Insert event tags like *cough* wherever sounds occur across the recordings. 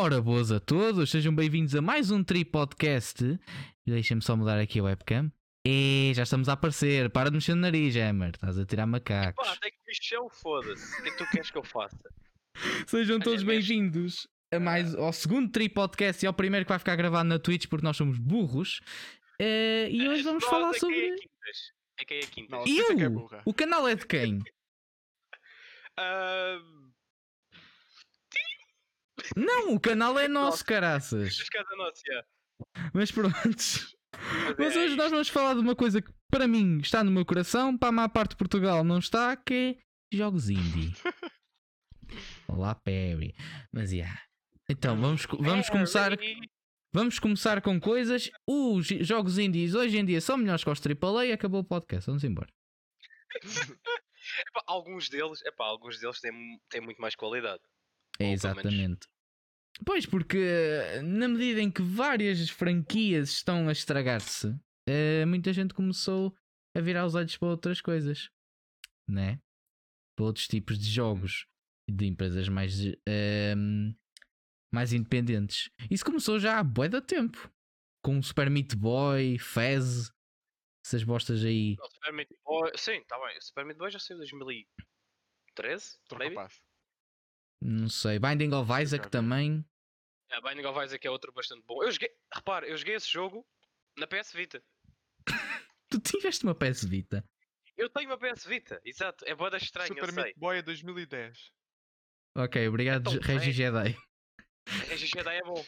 Ora, boas a todos, sejam bem-vindos a mais um Tri Podcast. Deixem-me só mudar aqui a webcam. E já estamos a aparecer. Para de mexer no nariz, Hammer. Estás a tirar macacos. Pá, tem que mexer o foda-se. O que é que tu queres que eu faça? Sejam todos bem-vindos a mais ao segundo Tri Podcast e ao primeiro que vai ficar gravado na Twitch porque nós somos burros. Eh, e hoje vamos Nós falar é que sobre. É quintas. É é quintas. E Isso é que é eu? burra. O canal é de quem? *laughs* Ah, Não, o canal é nosso, caraças. Mas pronto. Mas é hoje nós vamos falar de uma coisa que para mim está no meu coração, para a maior parte de Portugal não está, que é jogos indie. *laughs* Olá, Perry. Mas yeah. Então, vamos, vamos É, começar. Vamos começar com coisas. Os jogos indies hoje em dia são melhores que os AAA e acabou o podcast. Vamos embora. *laughs* epá, alguns deles, epá, alguns deles têm, têm muito mais qualidade. É exatamente. Pois, porque na medida em que várias franquias estão a estragar-se, eh, muita gente começou a virar os olhos para outras coisas, né? Para outros tipos de jogos de empresas mais, ehm, mais independentes. Isso começou já há bué da tempo, com o Super Meat Boy, Fez, essas bostas aí. Não, Super Meat Boy, sim, está bem. O Super Meat Boy já saiu em 2013, Tô maybe? capaz. Não sei, Binding of Isaac também. A Binding of Isaac é outro bastante bom. Eu joguei, repara, eu joguei esse jogo na PS Vita. *laughs* Tu tiveste uma PS Vita. Eu tenho uma PS Vita, exato. É boa estranha, Super eu sei. Meat Boy é 2010. Ok, obrigado, Então, Regi é. Jedi. A Jedi é bom.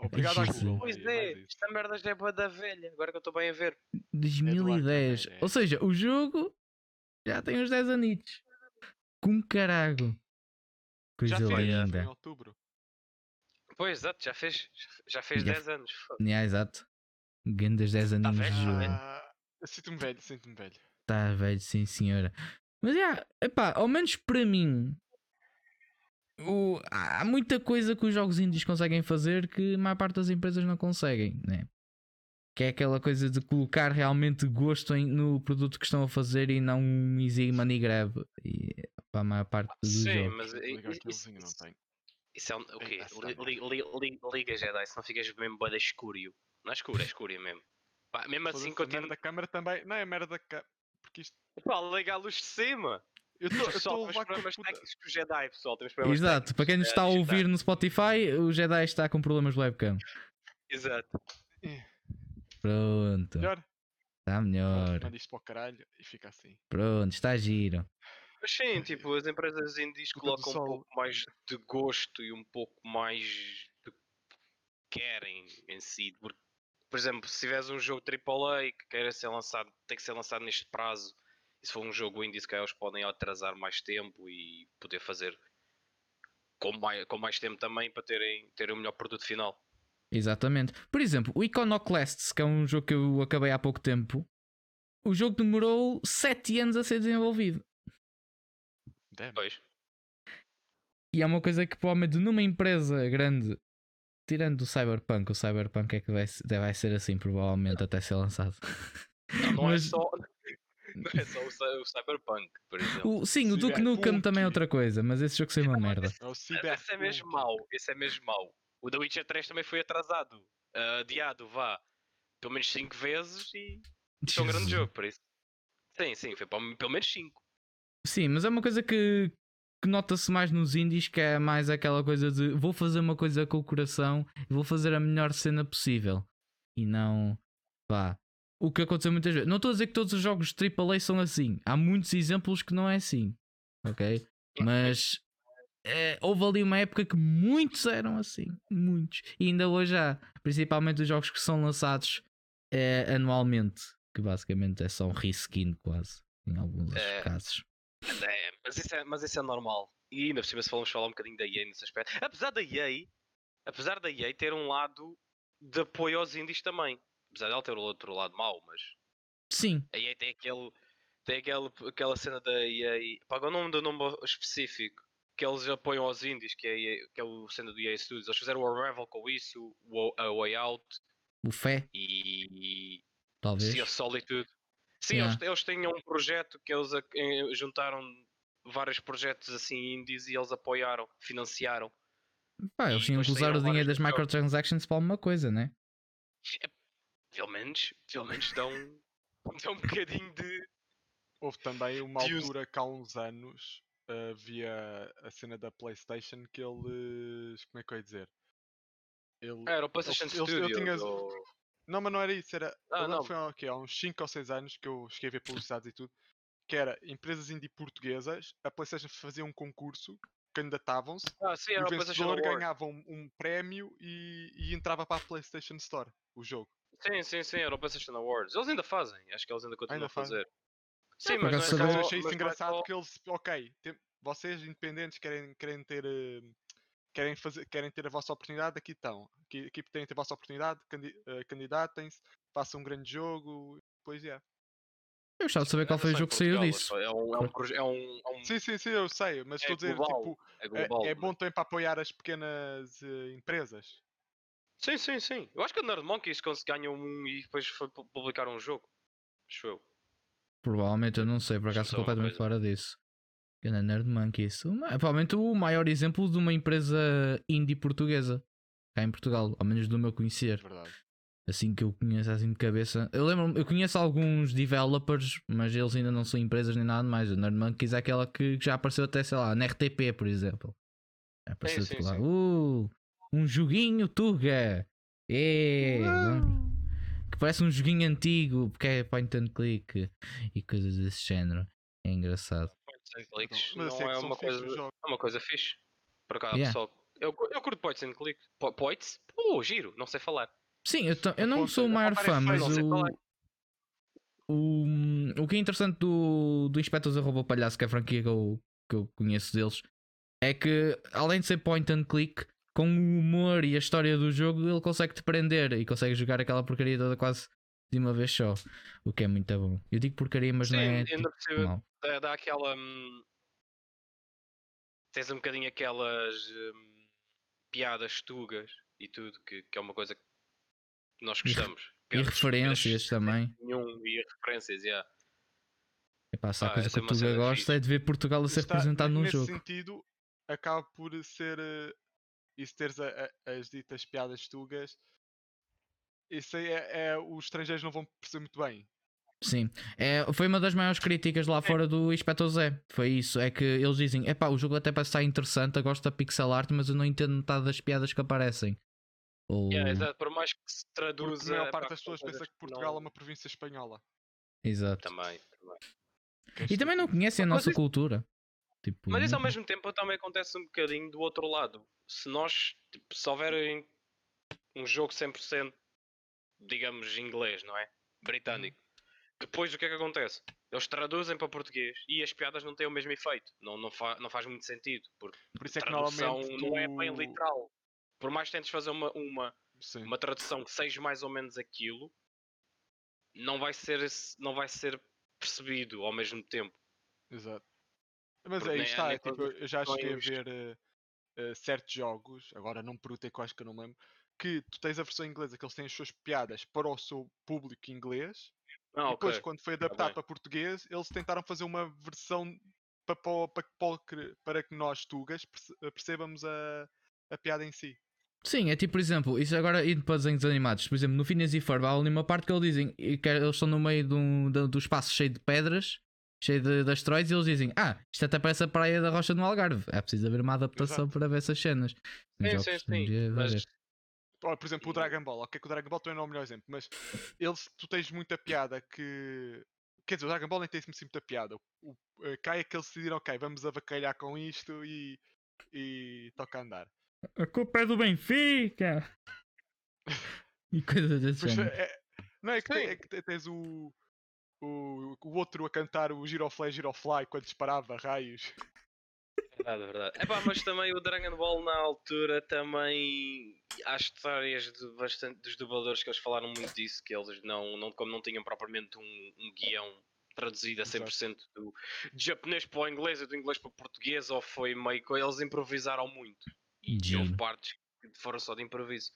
Obrigado à Jesus. Google. Pois é, esta merda já é boa da velha, agora que eu estou bem a ver. 2010. Arcade, é. Ou seja, o jogo já tem uns 10 anitos. Com carago. Coisa Já linda. em outubro. Pois, exato, já fez, já fez Já 10 anos. Yeah, exato. Grandes 10 aninhos velho, de jogo. Ah, eu sinto-me velho, sinto-me velho. Tá velho, sim senhora. Mas yeah, epá, ao menos para mim. o- há muita coisa que os jogos indies conseguem fazer que a maior parte das empresas não conseguem, né? Que é aquela coisa de colocar realmente gosto em- no produto que estão a fazer e não um easy money grab. E para a maior parte dos Sim, jogos. mas aquele isso, tem. Isso é um, o quê? engraçado. Li- li- li- li- Liga Jedi, se não ficas mesmo boa escúrio. Não é escuro, é escúrio mesmo. Pá, mesmo assim a continuo. merda da câmara também. Não é a merda da câmara. Porque isto. Pá, liga a luz de cima. Eu estou a levar com a problemas puta. técnicos com o Jedi, pessoal. Temos problemas Exato, técnicos, para quem nos está a ouvir no Spotify, o Jedi está com problemas de webcam. Exato. Pronto, Melhor? está melhor. Manda isto para o caralho e fica assim. Pronto, está giro. Mas sim, tipo, as empresas indies colocam um pouco mais de gosto e um pouco mais de querem em si. Porque, por exemplo, se tiveres um jogo AAA que queira ser lançado, tem que ser lançado neste prazo, e se for um jogo indie, se calhar eles podem atrasar mais tempo e poder fazer com mais, com mais tempo também para terem, terem o melhor produto final. Exatamente. Por exemplo, o Iconoclasts, que é um jogo que eu acabei há pouco tempo, o jogo demorou 7 anos a ser desenvolvido. Damn. Pois. E é uma coisa que provavelmente numa empresa grande, tirando o Cyberpunk, o Cyberpunk é que vai, vai ser assim, provavelmente, até ser lançado. Não, não Mas- é só. Não é só o, cy- o Cyberpunk, por exemplo. O, sim, o Duke Nukem também é outra coisa, mas esse jogo saiu uma merda. É Mas Esse é mesmo mau, esse é mesmo mau. O The Witcher 3 também foi atrasado, adiado, vá, pelo menos 5 vezes e é um grande jogo, por isso. Sim, sim, foi pelo pelo menos 5. Sim, mas é uma coisa que, que nota-se mais nos indies, que é mais aquela coisa de vou fazer uma coisa com o coração e vou fazer a melhor cena possível. E não, pá, o que aconteceu muitas vezes. Não estou a dizer que todos os jogos de AAA são assim. Há muitos exemplos que não é assim, ok? Mas eh, houve ali uma época que muitos eram assim, muitos. E ainda hoje há, principalmente os jogos que são lançados eh, anualmente, que basicamente é só um reskin quase, em alguns É. casos. É, mas, isso é, mas isso é normal. E ainda por cima, se falamos falar um bocadinho da EA nesse aspecto. Apesar da EA, apesar da EA ter um lado de apoio aos indies também. Apesar dela ter o outro lado mau, mas Sim, a EA tem aquele. Tem aquele, aquela cena da EA. Paga o nome do nome específico. Que eles apoiam aos indies, que é, a EA que é o cena do EA Studios. Eles fizeram o Unravel com isso, o A Way Out o Fé, e talvez. Sea of Solitude. Sim, Yeah. eles, eles tinham um projeto que eles juntaram vários projetos assim indies e eles apoiaram, financiaram Pá, eles tinham que usar o dinheiro das microtransactions para alguma coisa, né? Pelo menos, pelo menos dão, *laughs* dão um bocadinho de. Houve também uma altura que há uns anos havia a cena da PlayStation que eles. Como é que eu ia dizer? Ele... Ah, era o PlayStation eles- eu Studios. tinha- ou- Não, mas não era isso, era. Ah, não. que foi há, quê? há uns 5 ou 6 anos que eu cheguei a ver publicidades e tudo. Que era empresas indie portuguesas, a PlayStation fazia um concurso, candidatavam-se, Ah, sim, e era o vencedor ganhava um, um prémio e, e entrava para a PlayStation Store, o jogo. Sim, sim, sim, era o PlayStation Awards. Eles ainda fazem, acho que eles ainda continuam Ainda a fazer. Sim, mas não é Mas eu saber- achei isso é engraçado só- porque eles, ok, tem- vocês independentes querem, querem ter eh, querem, fazer, querem ter a vossa oportunidade, aqui estão. Aqui, aqui têm a vossa oportunidade, eh, candidatem-se, façam um grande jogo, pois é. Eu gostava de saber qual foi o jogo que saiu disso. É um, é um, é um, é um- Sim, sim, sim, eu sei, mas É estou a dizer, global, tipo, é é, global. é mas- bom também para apoiar as pequenas eh, empresas. Sim, sim, sim. Eu acho que a Nerd Monkeys ganham um e depois publicar um jogo. Acho eu. Provavelmente eu não sei, por acaso estou completamente fora disso. Ganda Nerd Monkeys. O ma- Provavelmente o maior exemplo de uma empresa indie portuguesa. Cá em Portugal, ao menos do meu conhecer. Verdade. Assim que eu conheço assim de cabeça. Eu lembro eu conheço alguns developers, mas eles ainda não são empresas nem nada mais. O Nerd Monkeys é aquela que já apareceu até, sei lá, na RTP, por exemplo. Já apareceu sim, tipo lá. sim. Uh, um joguinho Tuga! É, que parece um joguinho antigo, porque é point and click e coisas desse género. É engraçado. Points and clicks Mas não é é uma coisa, é uma coisa fixe. Por acaso, Yeah. pessoal. Eu, eu curto points and click. Po- Points? Oh, giro, não sei falar. Sim, eu, eu não sou o a maior fã, mas o, o, o que é interessante do, do Inspectores Arroba Palhaço, que é a franquia que eu, que eu conheço deles, é que além de ser point and click, com o humor e a história do jogo, ele consegue te prender e consegue jogar aquela porcaria toda quase de uma vez só. O que é muito bom. Eu digo porcaria, mas Sim, não é ainda tipo, por cima mal. dá, dá aquela. hum, tens um bocadinho aquelas hum, piadas tugas e tudo, que, que é uma coisa que nós E- gostamos. E Piadas referências também. Nenhum, e referências, yeah. Epá, se há Ah, coisa essa que é o Tuga gosta é de ver Portugal a ser Está- representado num nesse jogo. sentido, acaba por ser eh, isso teres a- a- as ditas piadas tugas. Isso aí é, é- os estrangeiros não vão perceber muito bem. Sim, é, foi uma das maiores críticas lá fora do Inspector Zé. Foi isso. É que eles dizem: epá, o jogo até parece estar interessante, eu gosto da pixel art, mas eu não entendo metade das piadas que aparecem. Ou... Yeah, exato, por mais que se Porque traduza. a maior pá, parte das pessoas pensa que Portugal é não- uma província espanhola. Exato. Também, também. É E também não conhecem a Mas nossa isso- cultura. Tipo, Mas isso ao mesmo tempo também acontece um bocadinho do outro lado. Se nós, tipo, se houver um jogo 100%, digamos, inglês, não é? Britânico. Depois o que é que acontece? Eles traduzem para português e as piadas não têm o mesmo efeito. Não, não, fa- não faz muito sentido. Porque Por isso é que tradução normalmente não é bem literal. Por mais que tentes fazer uma, uma, Sim. uma tradução que seja mais ou menos aquilo, não vai ser, não vai ser percebido ao mesmo tempo. Exato. Mas Porque aí está, é tipo, eu já cheguei a ver eh, eh, certos jogos, agora não perguntei quais que eu não lembro, que tu tens a versão inglesa que eles têm as suas piadas para o seu público inglês, Ah, depois quando foi Tá adaptado bem. para português, eles tentaram fazer uma versão para, para, para, para que- nós, tugas, perce- percebamos a, a piada em si. Sim, é tipo, por exemplo, isso agora indo para desenhos animados. Por exemplo, no Phineas e Ferb há ali uma parte que eles dizem que eles estão no meio de um, do, do espaço cheio de pedras, cheio de, de asteroides, e eles dizem: Ah, isto até parece a praia da Rocha no Algarve. É preciso haver uma adaptação Exato. para ver essas cenas. Sim, sim, sim. Mas por exemplo, o Dragon Ball, ok, que o Dragon Ball também não é o melhor exemplo, mas eles, tu tens muita piada que. Quer dizer, o Dragon Ball nem tem assim muita piada. O, eh, cá é que eles decidiram, ok, vamos avacalhar com isto e, e toca a andar. A culpa é do Benfica! *laughs* e coisas género. é- não é que, tem- é que te- tens o, o, o outro a cantar o Girofly Girofly quando disparava raios. Verdade, verdade. Epá, mas também o Dragon Ball na altura também há histórias de bastante dos dubladores que eles falaram muito disso, que eles não, não como não tinham propriamente um, um guião traduzido a Exato. 100% do de japonês para o inglês e do inglês para o português, ou foi meio que eles improvisaram muito. E houve partes que foram só de improviso.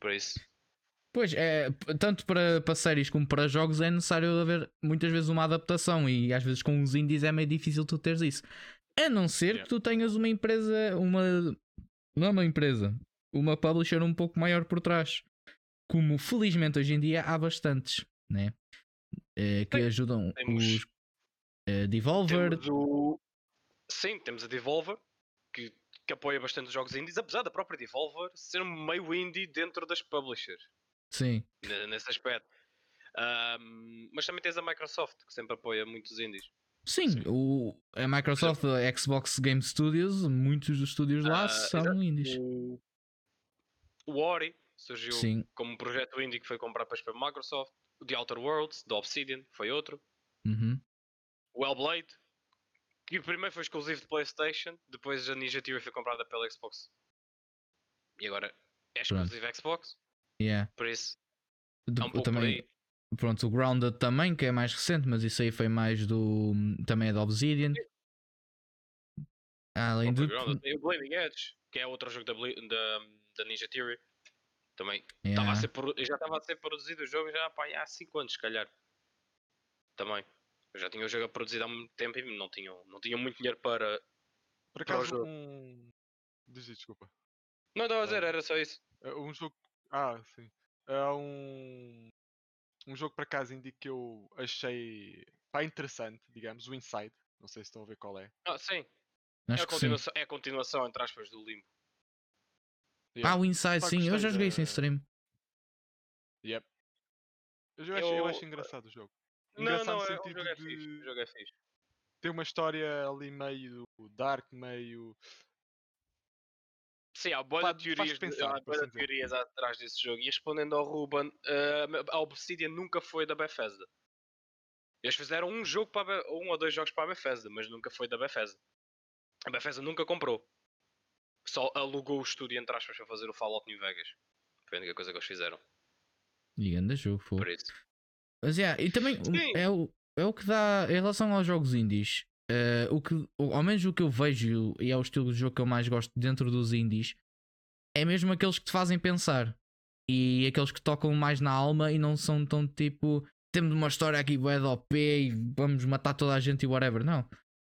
Por isso, Pois, é, tanto para, para séries como para jogos é necessário haver muitas vezes uma adaptação e às vezes com os indies é meio difícil tu teres isso. A não ser Yeah. que tu tenhas uma empresa, uma, não é uma empresa, uma publisher um pouco maior por trás. Como felizmente hoje em dia há bastantes, né? Eh, que Sim, ajudam temos- os eh, Devolver. Temos o... Sim, temos a Devolver, que, que apoia bastante os jogos indies, apesar da própria Devolver ser meio indie dentro das publishers, Sim, ne- nesse aspecto. Ahm, mas também tens a Microsoft, que sempre apoia muitos indies. sim, Sim. O, a Microsoft, a Xbox Game Studios, muitos dos estúdios lá Ah, são exato. indies. O, o Ori surgiu Sim, como um projeto indie que foi comprado depois pela Microsoft. O The Outer Worlds, da Obsidian, foi outro. uhum. O Hellblade, que primeiro foi exclusivo de PlayStation, depois a Ninja Theory foi comprada pela Xbox. E agora é exclusivo Xbox, yeah. por isso De- é um pouco também, pronto, o Grounded também, que é mais recente, mas isso aí foi mais do. também é da Obsidian. Além de. Grounded. Tem o Blazing Edge, que é outro jogo da, da, da Ninja Theory. Também Yeah. Tava a ser já estava a ser produzido o jogo já pá, há 5 anos, se calhar. Também. Eu já tinha o jogo produzido há muito tempo e não tinham, não tinham muito dinheiro para. Por Para o acaso, jogo. um. Diz, desculpa. Não estava a dizer, era só isso. É Um jogo. Ah, sim. É um. Um jogo por acaso indie que eu achei pá, interessante, digamos, o Inside. Não sei se estão a ver qual é. Ah, sim. É, a sim. continuação, é a continuação, entre aspas, do Limbo. Yeah. Ah, o Inside, Pá, sim, eu já joguei isso em da- stream. Yep. Eu, acho, eu Eu- acho engraçado o jogo. Não, Engraçado não, no é, o sentido jogo é de fixe. O jogo é fixe. ter uma história ali meio dark, meio. Sim, há faz teorias, pensar, há de teorias atrás desse jogo. E respondendo ao Ruben, eh, a Obsidian nunca foi da Bethesda. Eles fizeram um jogo para um ou dois jogos para a Bethesda, mas nunca foi da Bethesda. A Bethesda nunca comprou. Só alugou o estúdio, entre aspas, para fazer o Fallout New Vegas. Foi a única coisa que eles fizeram. E grande jogo, foi. Por isso. Mas yeah, e também Sim. é o, é o que dá em relação aos jogos indies. eh, o que, ao menos o que eu vejo e é o estilo de jogo que eu mais gosto dentro dos indies é mesmo aqueles que te fazem pensar e aqueles que tocam mais na alma e não são tão tipo temos uma história aqui bué de OP e vamos matar toda a gente e whatever. Não.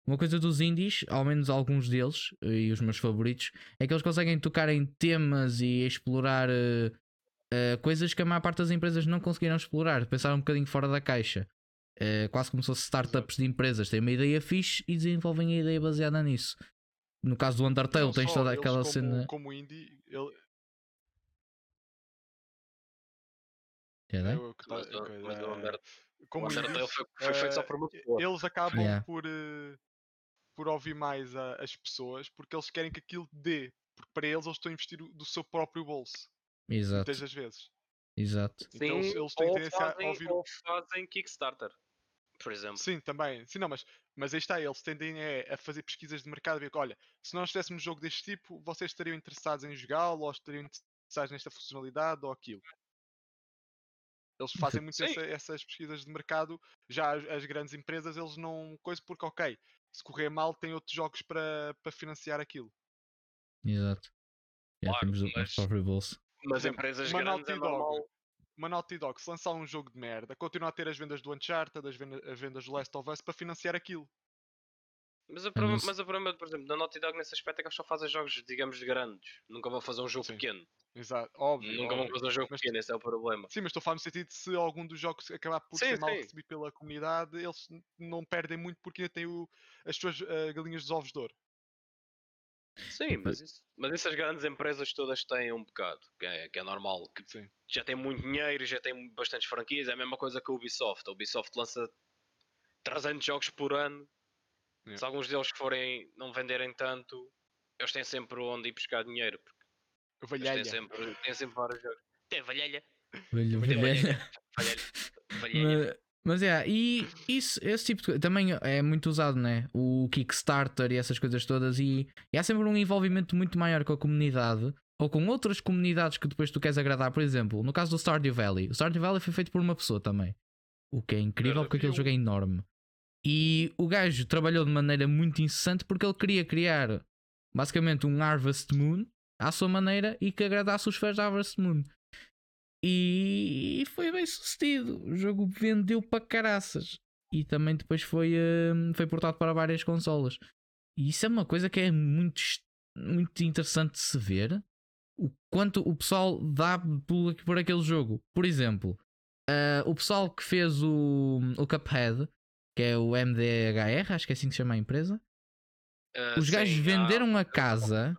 Uma coisa dos indies, ao menos alguns deles, e os meus favoritos, é que eles conseguem tocar em temas e explorar eh, eh, coisas que a maior parte das empresas não conseguiram explorar, pensar um bocadinho fora da caixa. Eh, quase como se fossem startups de empresas, têm uma ideia fixe e desenvolvem a ideia baseada nisso. No caso do Undertale, Não tens só, toda aquela como, cena. Como indie, ele, É, né? é tá- Mas mas é, O Undertale foi, foi feito só eh, por uma pessoa. eles acabam Yeah. por, eh, por ouvir mais a- as pessoas porque eles querem que aquilo dê. Porque para eles eles estão a investir do seu próprio bolso. Exato, Muitas das vezes. exato. Então eles, Sim, eles têm tendência a fazem, ouvir. ou fazem Kickstarter, por exemplo. Sim, também. Sim, não, mas, mas aí está, eles tendem é, a fazer pesquisas de mercado, a ver que, olha, se nós tivéssemos um jogo deste tipo, vocês estariam interessados em jogá-lo, ou estariam interessados nesta funcionalidade ou aquilo. Eles fazem *laughs* muito essa- essas pesquisas de mercado, já as, as grandes empresas, eles não. coisa porque, ok, se correr mal, tem outros jogos para, para financiar aquilo. Exato. Já Claro, temos mas- próprio bolso. Mas empresas uma grandes é Naughty Dog. normal. Uma Naughty Dog, se lançar um jogo de merda, continua a ter as vendas do Uncharted, as vendas, as vendas do Last of Us para financiar aquilo. Mas o, problema, mas- mas o problema, por exemplo, da Naughty Dog nesse aspecto é que eles só fazem jogos, digamos, de grandes. Nunca vão fazer um jogo Sim. pequeno. Exato, óbvio. Nunca vão óbvio. fazer um jogo Mas- pequeno, esse é o problema. Sim, mas estou a falar no sentido de se algum dos jogos acabar por Sim, ser mal sim. recebido pela comunidade, eles não perdem muito porque ainda têm o- as suas eh, galinhas dos ovos de ouro. Sim, mas, isso, mas essas grandes empresas todas têm um bocado, que é, que é normal, que Sim. já têm muito dinheiro, já têm bastantes franquias, é a mesma coisa que a Ubisoft. A Ubisoft lança 300 jogos por ano. Yeah. Se alguns deles forem não venderem tanto, eles têm sempre onde ir buscar dinheiro. Porque eles Valhalha. têm sempre, têm sempre vários jogos. Tem Tem velho. *laughs* valhelha, valhelha. Mas, mas é, e isso, esse tipo de coisa também é muito usado, né? O Kickstarter e essas coisas todas, e, e há sempre um envolvimento muito maior com a comunidade ou com outras comunidades que depois tu queres agradar. Por exemplo, no caso do Stardew Valley, o Stardew Valley foi feito por uma pessoa também, o que é incrível porque aquele jogo é enorme. E o gajo trabalhou de maneira muito incessante porque ele queria criar basicamente um Harvest Moon à sua maneira e que agradasse os fãs da Harvest Moon. E foi bem sucedido. O jogo vendeu para caraças. E também depois foi, hum, foi portado para várias consolas. E isso é uma coisa que é muito muito interessante de se ver o quanto o pessoal dá por, por aquele jogo. Por exemplo, uh, o pessoal que fez o, o Cuphead, que é o MDHR, acho que é assim que se chama a empresa. Uh, Os gajos sim, venderam há- a casa,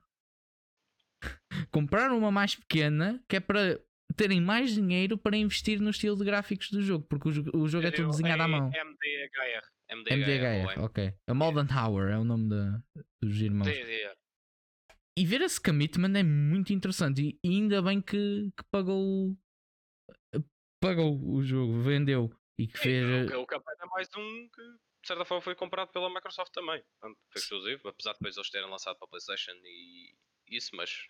*laughs* compraram uma mais pequena, que é para terem mais dinheiro para investir no estilo de gráficos do jogo, porque o, jo- o jogo é tudo desenhado à mão. MDHR. MDHR, ok. A Malden Tower é o nome da, dos irmãos. MDHR. E ver esse commitment é muito interessante. E ainda bem que, que pagou pagou o jogo, vendeu e que fez. O, o Cuphead é mais um que, de certa forma, foi comprado pela Microsoft também. Portanto, foi exclusivo, apesar de depois eles terem lançado para a PlayStation e isso, mas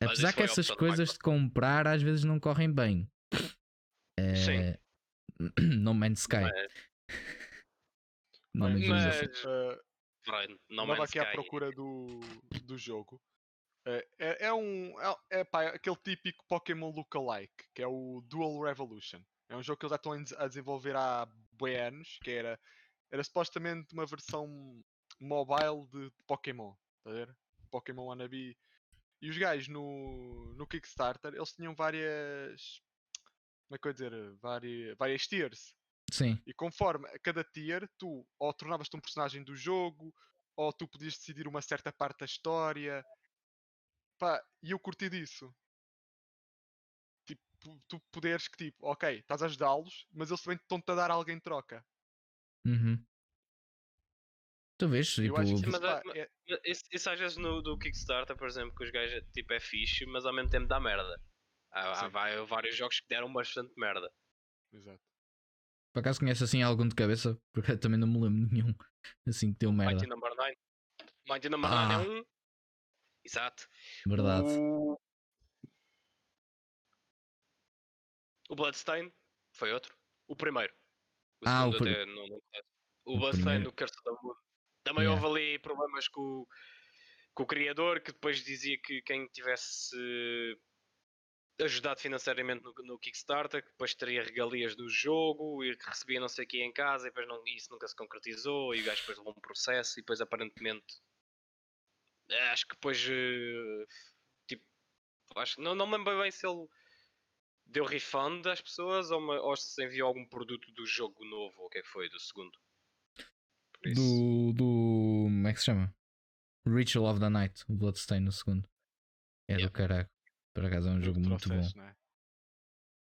mas apesar isso que essas coisas de comprar às vezes não correm bem. É... Sim. *clears throat* no Man's Sky. Mas- *clears throat* No Man's mas- Sky. Uh, Right, No Man's aqui à procura do, do jogo. É, é, é um. É, é, pá, é aquele típico Pokémon lookalike, que é o Dual Revolution. É um jogo que eles já estão a desenvolver há bué anos, que era, era supostamente uma versão mobile de, de Pokémon. Está a ver? Pokémon Wannabe. E os gajos no, no Kickstarter, eles tinham várias. Como é que eu ia dizer? Várias, várias tiers. Sim. E conforme a cada tier, tu ou tornavas-te um personagem do jogo, ou tu podias decidir uma certa parte da história. Pá, e eu curti disso. Tu poderes que tipo, ok, estás a ajudá-los, mas eles também estão-te a dar algo em troca. Uhum. Tu vês, Eu tipo, acho que Sim, isso, mas pá, a- é- Isso, isso às vezes no do Kickstarter, por exemplo, que os gajos tipo, é fixe, mas ao mesmo tempo dá merda. Há, há vários jogos que deram bastante merda. Exato. por acaso conhece assim algum de cabeça? *laughs* Porque eu também não me lembro de nenhum assim que deu merda. Mighty Number 9. Mighty Number Ah. 9 é um. Exato. Verdade. O... o Bloodstain foi outro. O primeiro. O Ah, o segundo até não, não conheço. O o Bloodstain do Curse the Moon. Também Yeah. houve ali problemas com, o- com o criador que depois dizia que quem tivesse ajudado financeiramente no, no Kickstarter, que depois teria regalias do jogo e que recebia não sei o que em casa e depois não, isso nunca se concretizou e o gajo depois levou um processo e depois aparentemente eh, acho que depois eh, tipo acho, não, não me lembro bem se ele deu refund às pessoas ou, ma- ou se enviou algum produto do jogo novo ou o que é que foi do segundo Do, do. Como é que se chama? Ritual of the Night, o Bloodstain no segundo. É Yeah. do caralho. Por acaso é um jogo muito bom. né?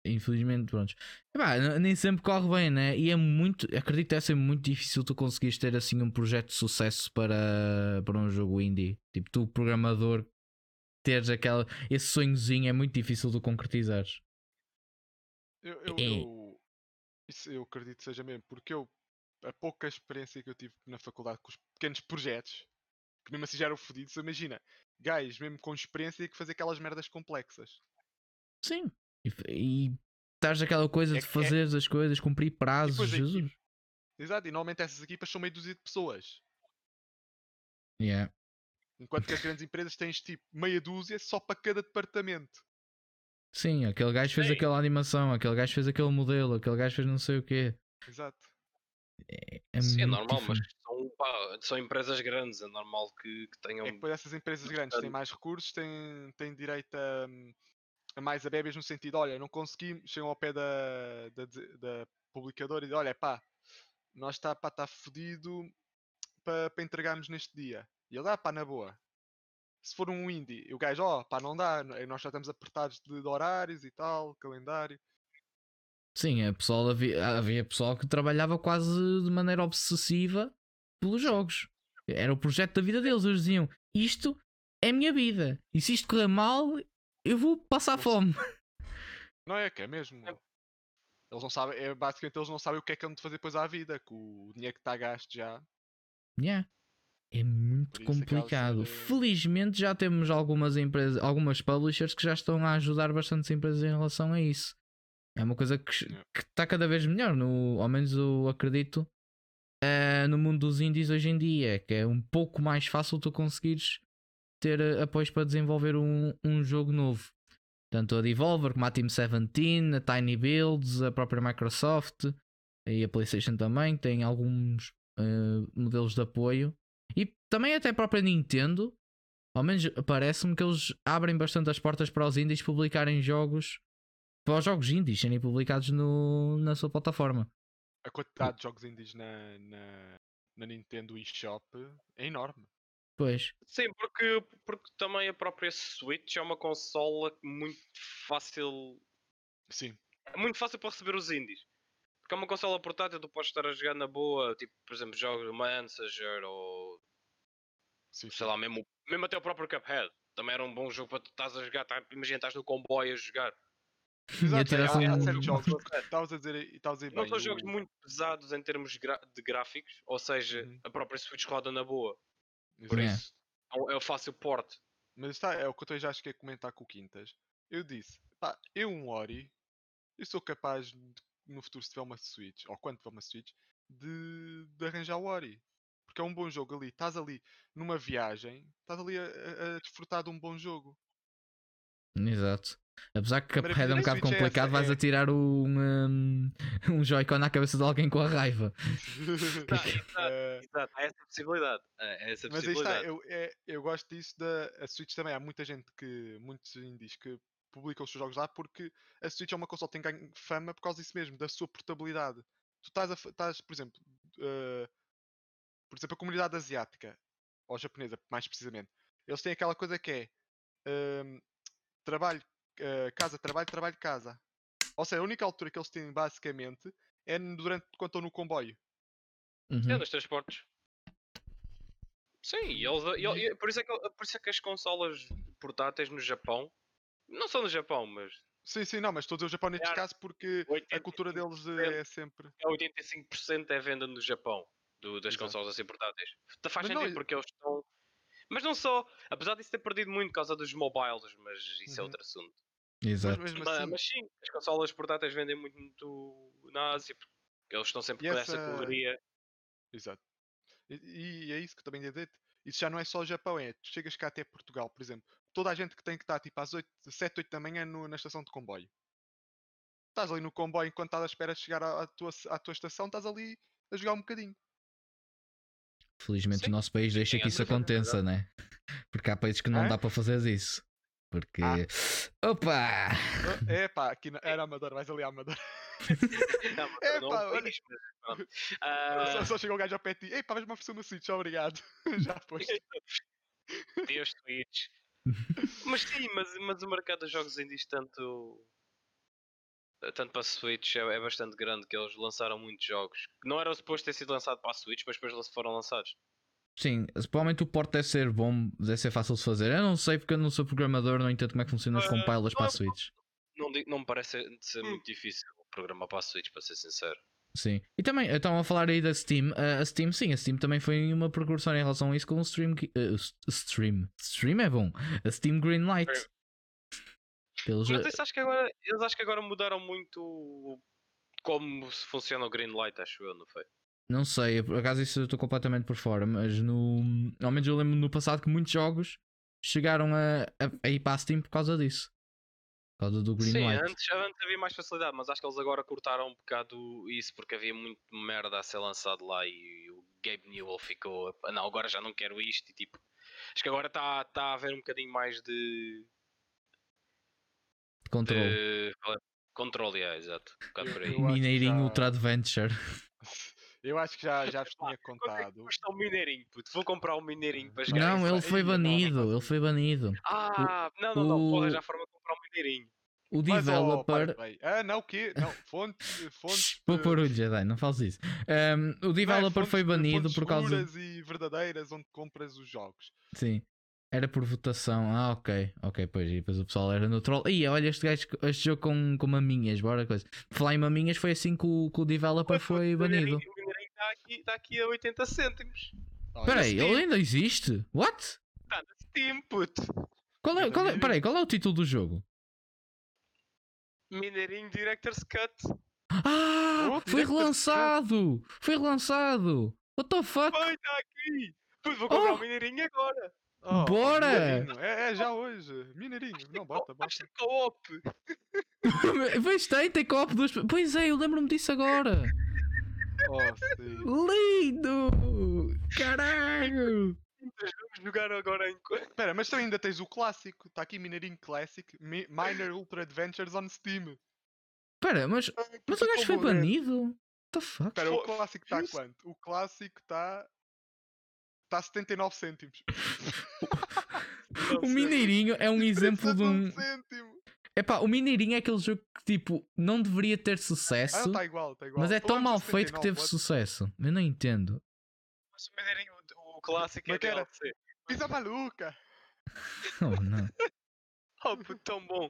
Infelizmente, pronto. Epá, nem sempre corre bem, né? E é muito. Acredito que é sempre muito difícil tu conseguires ter assim um projeto de sucesso para, para um jogo indie. Tipo, tu, programador, teres aquela, esse sonhozinho é muito difícil de concretizares. Eu, eu, É. eu- isso eu acredito que seja mesmo, porque eu, a pouca experiência que eu tive na faculdade com os pequenos projetos, que mesmo assim já eram fodidos, imagina, gajos mesmo com experiência que fazer aquelas merdas complexas. Sim. E, e estás aquela coisa É de que- é- fazer as coisas, cumprir prazos, Jesus. equipe- Exato, e normalmente essas equipas são meio dúzia de pessoas. Yeah. Enquanto que as grandes empresas tens tipo meia dúzia só para cada departamento. Sim, aquele gajo fez Sim. aquela animação, aquele gajo fez aquele modelo, aquele gajo fez não sei o quê. Exato. É, é Sim, é normal, mas são, pá, são empresas grandes, é normal que, que tenham. É que depois essas empresas grandes têm mais recursos, têm, têm direito a, a mais abébias no sentido, olha, não conseguimos, chegam ao pé da, da, da publicadora e dizem, olha, pá, nós está pá, tá fodido para pa entregarmos neste dia. E ele dá, pá, na boa. Se for um indie, e o gajo, ó, pá, não dá, nós já estamos apertados de, horários e tal, calendário. Sim, é pessoal, havia, havia pessoal que trabalhava quase de maneira obsessiva pelos jogos. Era o projeto da vida deles. Eles diziam: Isto é a minha vida. E se isto correr mal, eu vou passar fome. *laughs* Não é que é mesmo. É. Eles não sabem, é, basicamente eles não sabem o que é que de fazer depois à vida, com o dinheiro que está gasto já. Yeah. É muito acaba complicado. Felizmente já temos algumas empresas, algumas publishers que já estão a ajudar bastantes empresas em relação a isso. É uma coisa que está cada vez melhor, no, ao menos eu acredito, eh, no mundo dos indies hoje em dia, que é um pouco mais fácil tu conseguires ter eh, apoios para desenvolver um, um jogo novo. Tanto a Devolver como a Team 17, a Tiny Builds, a própria Microsoft e a PlayStation também tem alguns eh, modelos de apoio. Também até a própria Nintendo Ao menos parece-me que eles abrem bastante as portas para os indies publicarem jogos. Para os jogos indies serem publicados no, na sua plataforma. A quantidade de jogos indies na, na, na Nintendo eShop é enorme. Pois. Sim, porque, porque também a própria Switch é uma consola muito fácil. Sim. É muito fácil para receber os indies. Porque é uma consola portátil, tu podes estar a jogar na boa, tipo, por exemplo, jogos de Mansager ou Sim, sei lá, mesmo, mesmo até o próprio Cuphead. Também era um bom jogo para tu estás a jogar. Tá, imagina, estás no comboio a jogar. Ia *laughs* Exato, ter há, há certos jogos. Estavas a dizer, estavas a dizer Não são jogos muito pesados em termos de gráficos, ou seja, Uhum. a própria Switch roda na boa. Por isso, é é o fácil porte. Mas está, é o que eu já acho que é comentar com o Quintas. Eu disse, pá, eu um Ori, eu sou capaz de, no futuro se tiver uma Switch, ou quando tiver uma Switch, de, de arranjar o Ori. Porque é um bom jogo ali. Estás ali numa viagem, estás ali a, a- a desfrutar de um bom jogo. Exato. Apesar que A Cuphead é um bocado é complicado, essa, vais é- atirar um, um, *laughs* um Joy-Con à cabeça de alguém com a raiva. *laughs* Eh, Exato, há essa possibilidade. É essa Mas aí está, possibilidade. eu, é- eu gosto disso da a Switch também. Há muita gente que, muitos indies que publicam os seus jogos lá porque a Switch é uma console que tem ganho fama por causa disso mesmo, da sua portabilidade. Tu estás, a, estás por exemplo, eh, por exemplo, a comunidade asiática, ou japonesa, mais precisamente, eles têm aquela coisa que é ehm, trabalho, eh, casa, trabalho, trabalho, casa. Ou seja, a única altura que eles têm basicamente é durante quando estão no comboio. Uhum. É nos transportes. Sim, e eles, por, isso é que, por isso é que as consolas portáteis no Japão, não só no Japão, mas Sim, sim, não, mas estou a dizer o Japão neste caso porque a cultura deles é sempre. é 85% é venda no Japão do- das Exato. consolas assim portáteis. Faz Mas sentido não- porque eles estão. Mas não só, apesar disso ter perdido muito por causa dos mobiles, mas isso é Uhum. outro assunto. Exato. Mas mesmo Ma- assim, Mas sim, as consolas portáteis vendem muito, muito na Ásia porque eles estão sempre E com essa essa- correria. Exato. E, e é isso que eu também ia dizer. Isso já não é só o Japão, é. Tu chegas cá até Portugal, por exemplo. Toda a gente que tem que estar tipo às 8, 7, 8 da manhã no- na estação de comboio. Estás ali no comboio enquanto estás à espera de chegar à, à tua, à tua estação, estás ali a jogar um bocadinho. Felizmente Sim. o nosso país deixa Sim, que isso é é aconteça, né? Porque há países que não Hã? dá para fazer isso. Porque. Ah. Opa! É pá, aqui na, era Amador, vais ali à Amador. Não, mas É não pá, é um olha-. Ah, Só, só chega o gajo ao pé de ti. Ei pá, vais uma versão no Switch, obrigado. *laughs* Já foi. Deus Twitch. *laughs* mas sim, mas, mas o mercado dos jogos indies tanto tanto para a Switch é, é bastante grande que eles lançaram muitos jogos que não era suposto ter sido lançado para a Switch, mas depois eles foram lançados. Sim, provavelmente o porte deve ser bom, deve ser fácil de fazer. Eu não sei porque eu não sou programador, não entendo como é que funcionam os Ah, compilers para a Switch. Não, não me parece ser Hum. muito difícil programar para a Switch, para ser sincero. Sim. E também, estão a falar aí da Steam. Ah, a Steam, sim, a Steam também foi uma precursão em relação a isso com o Stream. S- Stream. Stream é bom. A Steam Greenlight. Eles, Mas ah, isso acho que agora, eles acho que agora mudaram muito como se funciona o Greenlight, acho eu, não foi? Não sei, por acaso isso eu estou completamente por fora, mas no. Ao menos eu lembro no passado que muitos jogos chegaram a, a, a ir para a Steam por causa disso. Por causa do Sim, Greenlight. antes, antes havia mais facilidade, mas acho que eles agora cortaram um bocado isso porque havia muito merda a ser lançado lá e o Gabe Newell ficou. "Ah, Não, agora já não quero isto e tipo. Acho que agora está tá a haver um bocadinho mais de. Controle. de é? controle, é, exato. Um. Eu Mineirinho já- Ultra Adventure. *laughs* Eu acho que já, já vos tinha é contado. custa um mineirinho, puto? Vou comprar um mineirinho para jogar. Não, ele foi não, não banido. Ele foi banido. Ah, não, não, não. Vou o- arranjar forma de comprar um mineirinho. O Mas, oh, developer. Ah, não, o quê? Não, fontes. *laughs* fontes Vou pôr o Jedi, não fales isso. Um, o não é, developer fontes foi banido por causa. e verdadeiras onde compras os jogos. Sim. Era por votação. Ah, ok. Ok, pois. E depois o pessoal era no troll. Ih, olha este gajo, este jogo com, com maminhas, bora coisa. Falar em maminhas foi assim que o, que o developer foi O banido. O mineirinho está aqui, tá aqui a 80 cêntimos. Olha, Espera aí, Steam. ele ainda existe? What? Está na Steam, puto. Qual é, Ainda qual é, peraí, qual é o título do jogo? Mineirinho Director's Cut. Ah! Oh, foi Director's Cut. relançado! Foi relançado! What the fuck? Foi, está aqui. Puto, vou comprar Oh. um Mineirinho agora. Oh, Bora! É, é já hoje. Mineirinho. Não, bota, bota. Que co-op. *laughs* Pois tem, tem duas. Pois é, eu lembro-me disso agora! Oh, sim. Lindo! Caralho! Vamos jogar agora em. Espera, mas tu ainda tens o clássico. Está aqui Mineirinho Classic. Mi- Minor Ultra Adventures on Steam. Espera, mas, mas o gajo foi banido? What the fuck? Espera, o clássico está quanto? O clássico está. Está a 79 cêntimos. *laughs* O Mineirinho é um exemplo de um. cêntimo. Epá, o Mineirinho é aquele jogo que tipo não deveria ter Ah, sucesso, não, está igual, está igual. mas é tão mal feito que 79, teve what? sucesso. Eu não entendo. Mas o Mineirinho, o, o clássico é era- DLC. Pisa maluca! *laughs* Oh, não. *laughs* Oh, puto, tão bom.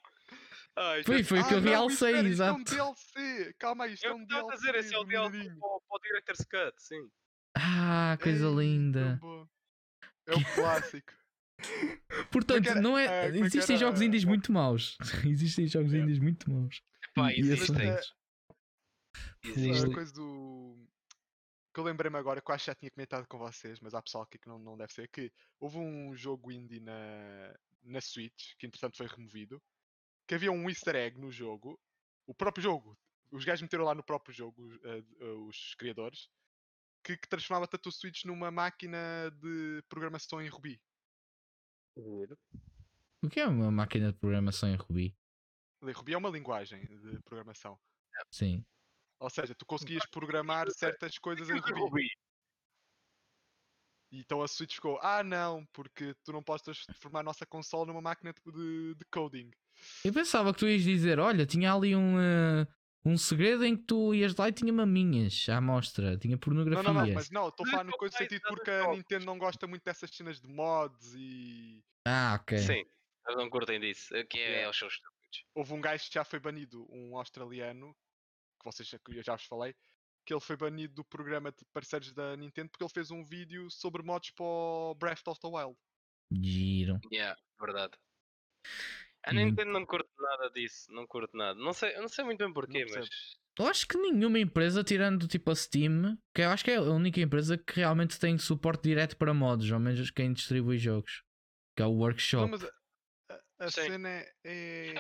Ai, Foi, foi o que eu Ah, realcei, espera, isto é um exato. DLC! Calma aí, isto é Eu um estava DLC. a dizer, esse é o DLC Mineirinho. para o para o Director's Cut, sim. Ah, coisa Ei, linda. É o clássico. *laughs* Portanto, era- não é. é que Existem era? jogos indies muito maus. *laughs* Existem jogos É. indies muito maus. Pá, E- e esse é um existem. Existem. coisa do. Que eu lembrei-me agora, que eu acho que já tinha comentado com vocês, mas há pessoal aqui que não, não deve ser, que houve um jogo indie na, na Switch, que entretanto foi removido, que havia um easter egg no jogo, o próprio jogo, os gajos meteram lá no próprio jogo, eh, eh, os criadores, que, que transformava a tua Switch numa máquina de programação em Ruby. O que é uma máquina de programação em Ruby? Ruby é uma linguagem de programação. Sim. Ou seja, tu conseguias programar certas coisas em Ruby. Ruby. E então a Switch ficou, ah não, porque tu não podes transformar a nossa console numa máquina de, de, coding. Eu pensava que tu ias dizer: olha, tinha ali um, eh, um segredo em que tu ias lá e tinha maminhas à mostra, tinha Não, pornografia. não, não, mas não, estou a falar no não coisa sentido porque a. Nintendo não gosta muito dessas cenas de mods e Ah, ok. Sim, eles não curtem disso. Que é Yeah. os seus estúpidos. houve um gajo que já foi banido, um australiano, que vocês já, que eu já vos falei, que ele foi banido do programa de parceiros da Nintendo porque ele fez um vídeo sobre mods para o Breath of the Wild. Giro. Yeah, verdade. A nem- Nintendo não curte nada disso, não curte nada. Não sei, eu não sei muito bem porquê, mas. Eu acho que nenhuma empresa, tirando tipo a Steam, que eu acho que é a única empresa que realmente tem suporte direto para mods, ao menos quem distribui jogos, que é o Workshop. Não, mas a, a- cena é, é,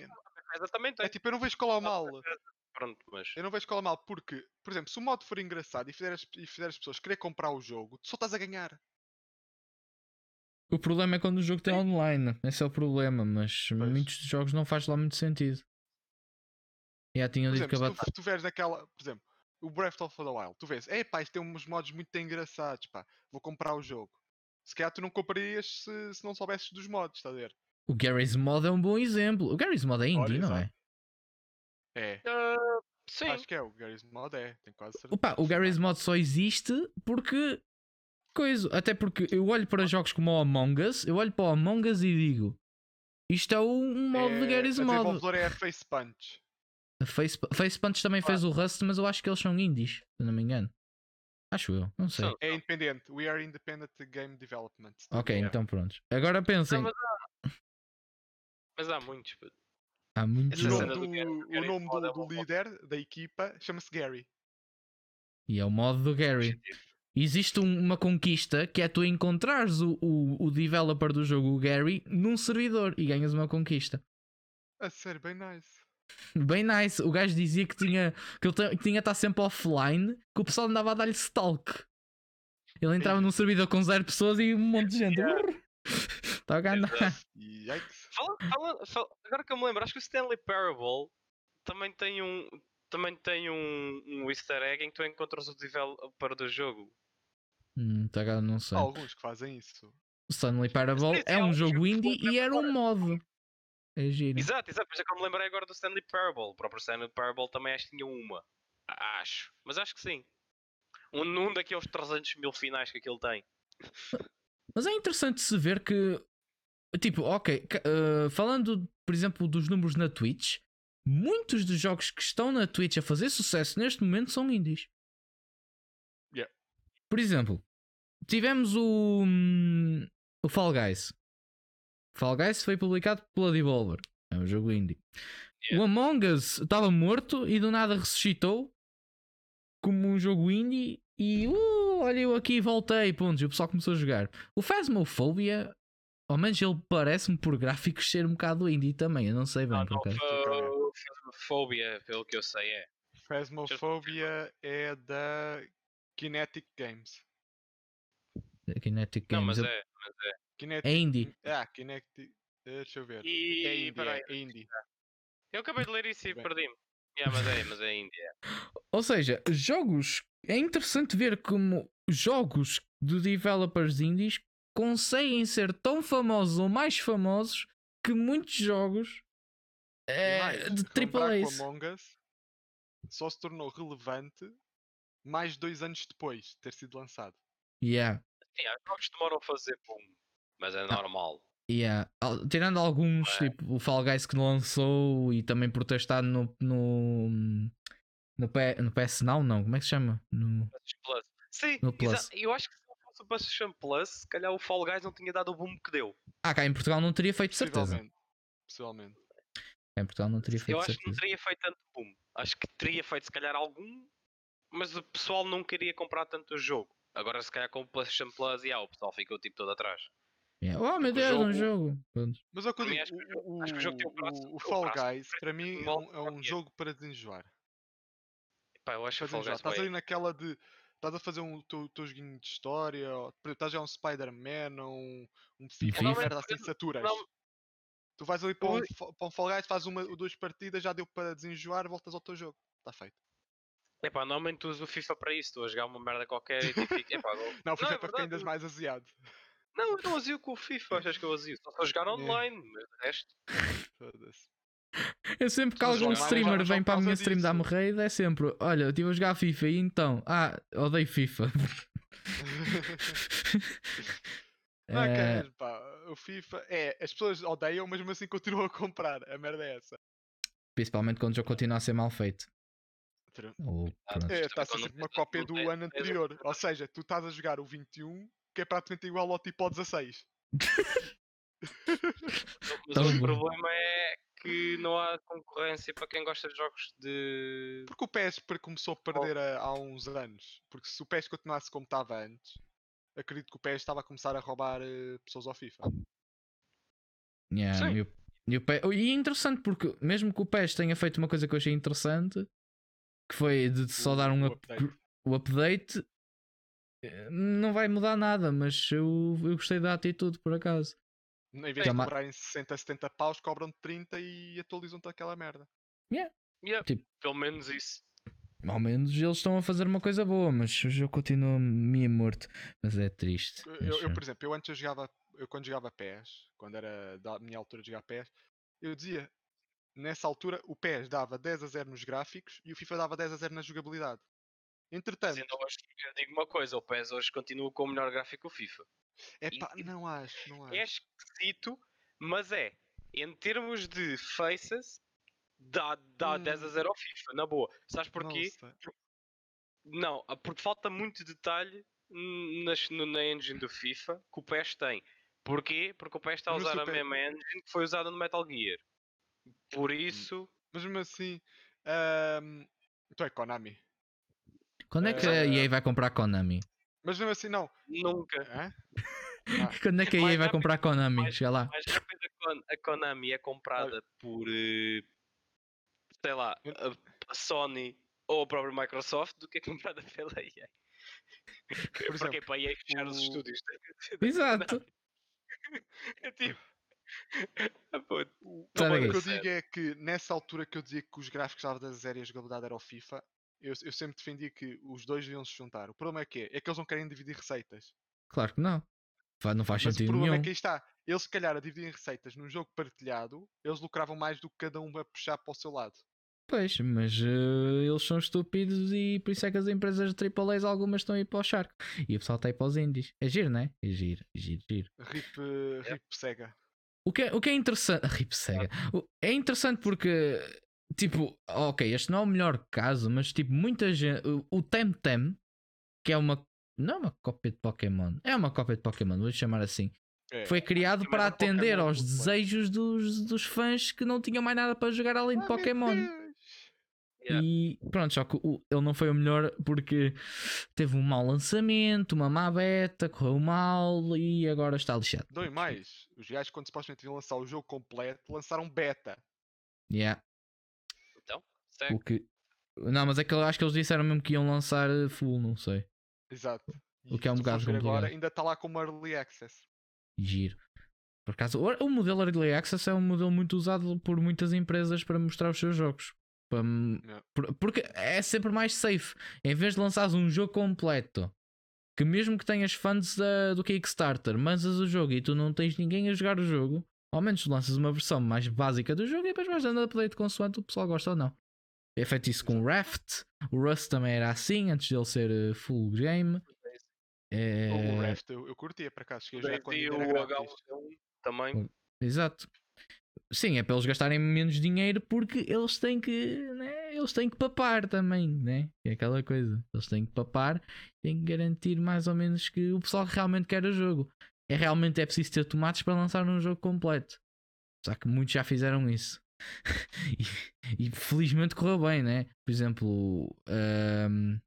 também tem. é tipo, eu não vejo qual é o mal. Pronto, mas. Eu não vejo qual é o mal, porque, por exemplo, se o modo for engraçado e fizer as, e fizer as pessoas querer comprar o jogo, tu só estás a ganhar. O problema é quando o jogo tem online, esse é o problema, mas Pois. muitos jogos não faz lá muito sentido. Já tinham Por dito que a se tu, tu vês naquela, por exemplo, o Breath of the Wild, tu vês, é pá, isto tem uns modos muito engraçados, pá, vou comprar o jogo. Se calhar tu não comprarias se, se não soubesses dos modos, está a ver? O Gary's Mod é um bom exemplo. O Gary's Mod é indie, Olha, não é? É, Ah, sim. acho que é, o Gary's Mod é, tenho quase certeza. Opa, o Gary's Mod só existe porque. Coisa. Até porque eu olho para jogos como o Among Us, eu olho para o Among Us e digo. Isto é um modo de Gary's A Mod. desenvolvedora é a Face Punch. A Face, Face Punch também fez o Rust, mas eu acho que eles são indies, se não me engano. Acho eu, não sei. É independente. We are independent game development. Ok, É. então pronto. Agora pensem. Não, mas, há... mas há muitos. Há muitos o nome do, o nome é do, do foto. líder da equipa chama-se Gary. E é o modo do Gary. Existe um- uma conquista que é tu encontrares o, o, o developer do jogo, o Gary, num servidor e ganhas uma conquista. A sério, bem nice. Bem nice. O gajo dizia que tinha que ele tinha estar sempre offline, que o pessoal andava a dar-lhe stalk. Ele entrava num servidor com zero pessoas e um monte de gente. Está a ganhar. Exato. Yikes. Fala- fala- fala- agora que eu me lembro, acho que o Stanley Parable também tem um. Também tem um, um easter egg em que tu encontras o developer do jogo. Hum, tá não sei. Há alguns que fazem isso. Stanley Parable é há um jogo indie e era um modo. É giro. Exato, exato, mas é que eu me lembrei agora do Stanley Parable. O próprio Stanley Parable também acho que tinha uma. A- Acho. Mas acho que sim. Um, um daqueles 300 mil finais que aquele tem. *laughs* Mas é interessante se ver que, tipo, ok, eh, falando, por exemplo, dos números na Twitch, muitos dos jogos que estão na Twitch a fazer sucesso neste momento são indies. Yeah. Por exemplo, tivemos o, hum, o Fall Guys. Fall Guys foi publicado pela Devolver. É um jogo indie. Yeah. O Among Us estava morto e do nada ressuscitou como um jogo indie e uh, olha eu aqui voltei, pontos, e o pessoal começou a jogar. O Phasmophobia, ao menos ele parece-me por gráficos ser um bocado indie também, eu não sei bem Não, por não, uh, Phasmophobia, pelo que eu sei, é. Phasmophobia é da Kinetic Games. Kinetic Não, Games. mas Eu- é. Mas é. Kinetic. É indie. Ah, Kinetic. eh, Deixa eu ver. E, É indie, peraí, é, é indie. Eu acabei de ler isso e perdi-me. Yeah, mas é, mas é Índia. *laughs* Ou seja, jogos. É interessante ver como jogos de developers indies conseguem ser tão famosos ou mais famosos que muitos jogos mais, de AAAs. Among Us só se tornou relevante mais dois anos depois de ter sido lançado. Yeah, Sim, há jogos que demoram a fazer boom. Mas é normal. yeah. Tirando alguns, É. tipo o Fall Guys que lançou e também por ter estado no. no no, P, no PS Now, não, como é que se chama? No, Plus. Sim, No Plus. eu acho que se não fosse o PlayStation Plus, se calhar o Fall Guys não tinha dado o boom que deu. Ah, cá em Portugal não teria feito certeza. Possivelmente. Possivelmente. Cá em Portugal não teria feito Eu acho que não teria feito tanto boom. Acho que teria feito se calhar algum, mas o pessoal não queria comprar tanto o jogo. Agora se calhar com o PlayStation Plus e ah, o pessoal ficou tipo todo atrás. Yeah. Oh meu o Deus, um jogo-. Pronto. Mas é o que eu digo, acho que o acho que o jogo tem o braço- o- o o Fall braço Guys, para mim, é um, é um jogo para desenjoar. Pá, eu acho que Fall desenjoar. Guys Estás ali naquela de. Estás a fazer um teu, teu joguinho de história, ou, estás a jogar um Spider-Man ou um, um FIFA, uma merda assim, saturas. não- Tu vais ali para um, para um Fall Guys, fazes uma ou duas partidas, já deu para desenjoar, voltas ao teu jogo. Está feito. Epá, normalmente tu usas o FIFA para isso, tu a jogar uma merda qualquer e tu fica. Epá, não, *laughs* Não, FIFA é é para ficar ainda verdade. mais aziado. não, eu não asio com o FIFA, achas que eu asio? Só estou a jogar *laughs* É. online, mas de resto. Foda-se. Eu sempre que algum streamer não vem para a minha stream dar-me disso. raid, é sempre: Olha, eu estive a jogar FIFA e então, ah, odeio FIFA. *laughs* Não é é, pá, o FIFA é, as pessoas odeiam, mas mesmo assim continuam a comprar. A merda é essa. principalmente quando o jogo continua a ser mal feito. É, está a ser uma cópia do ano anterior. Ou seja, tu estás a jogar o 21, que é praticamente igual ao tipo ao 16. Mas o problema é que não há concorrência para quem gosta de jogos de. Porque o PES per- começou a perder a- há uns anos. Porque se o PES continuasse como estava antes, acredito que o PES estava a começar a roubar eh, pessoas ao FIFA. Yeah, Sim. e, o- e o PES e é interessante porque, mesmo que o PES tenha feito uma coisa que eu achei interessante, que foi de só O- dar um o up- update. o update, eh, não vai mudar nada, mas eu, eu gostei da atitude por acaso. Em vez Já de cobrarem 60, 70 paus, cobram 30 e atualizam-te aquela merda. Yeah, Tipo- Pelo menos isso. Ao menos eles estão a fazer uma coisa boa, mas o jogo continua meio morto. Mas é triste. Eu, eu, por exemplo, eu antes eu jogava, eu quando jogava PES, quando era da minha altura de jogar PES, eu dizia, nessa altura o PES dava 10 a 0 nos gráficos e o FIFA dava 10 a 0 na jogabilidade. Mas Entretanto, ainda hoje, eu digo uma coisa: o PES hoje continua com o melhor gráfico que o FIFA. é e- pá, não acho, não acho. É esquisito, mas é. Em termos de faces, dá, dá Hum. 10 a 0 ao FIFA, na boa. Sabes porquê? Não, porque falta muito detalhe nas- na engine do FIFA que o PES tem. Porquê? Porque o PES está a usar a mesma engine que foi usada no Metal Gear. Por isso, Mas mesmo assim, tu é Konami. Quando é que a eh, EA vai comprar Konami? Mas mesmo assim, não. nunca. Hã? *laughs* Quando é que a EA vai comprar Konami? mais- Chega lá. Mais rápido a, Kon- a Konami é comprada por, eh, sei lá, a, a Sony ou a própria Microsoft do que é comprada *laughs* pela EA. Porque exemplo, para a EA fechar os estúdios. *laughs* Exato. É tipo. Puto, O, que eu digo é que nessa altura que eu dizia que os gráficos estavam da zero e a jogabilidade era o FIFA, eu, eu sempre defendia que os dois deviam se juntar. O problema é que é, é que eles não querem dividir receitas. Claro que não. Não faz Mas o sentido problema nenhum. é que aí está. Eles se calhar a dividirem receitas num jogo partilhado, eles lucravam mais do que cada um a puxar para o seu lado. Pois, mas eh, eles são estúpidos e por isso é que as empresas de AAAs algumas estão a ir para o Shark. E o pessoal está a ir para os indies. É giro, não é? É giro, giro, giro. Rip, eh, rip Sega. O que é, o que é interessante. Rip Sega. É interessante porque, tipo, ok, este não é o melhor caso, mas tipo, muita gente. O, o Temtem, que é uma. Não é uma cópia de Pokémon, é uma cópia de Pokémon, vou chamar assim. É. Foi criado Mas para é Pokémon atender aos desejos dos, dos fãs que não tinham mais nada para jogar além de Ah, Pokémon. Yeah. E pronto, só que o- ele não foi o melhor porque teve um mau lançamento, uma má beta, correu mal e agora está lixado. Dói mais. Os gajos, quando supostamente iam lançar o jogo completo, lançaram beta. Yeah. Então, segue. O que... Não, mas é que eu acho que eles disseram mesmo que iam lançar eh, full, não sei. Exato. E O que é um bocado ver agora, complicado. ainda está lá como Early Access. Giro. Por acaso, o modelo Early Access é um modelo muito usado por muitas empresas para mostrar os seus jogos. Para Yeah. por- porque é sempre mais safe. Em vez de lançares um jogo completo, que mesmo que tenhas fãs da- do Kickstarter, lanças o jogo e tu não tens ninguém a jogar o jogo, ao menos lanças uma versão mais básica do jogo e depois vais dando update consoante o pessoal gosta ou não. É feito isso com o Raft. O Rust também era assim antes de ele ser eh, full game. É... O Raft eu, eu curtia, por acaso. Cheguei a jogar quando E ainda o era grátis. H1 também. Exato. Sim, é para eles gastarem menos dinheiro porque eles têm que, né? Eles têm que papar também, né? É aquela coisa. Eles têm que papar, têm que garantir mais ou menos que o pessoal realmente quer o jogo. É realmente é preciso ter tomates para lançar um jogo completo. Só que muitos já fizeram isso. *laughs* e, e felizmente correu bem, né? Por exemplo, ahm,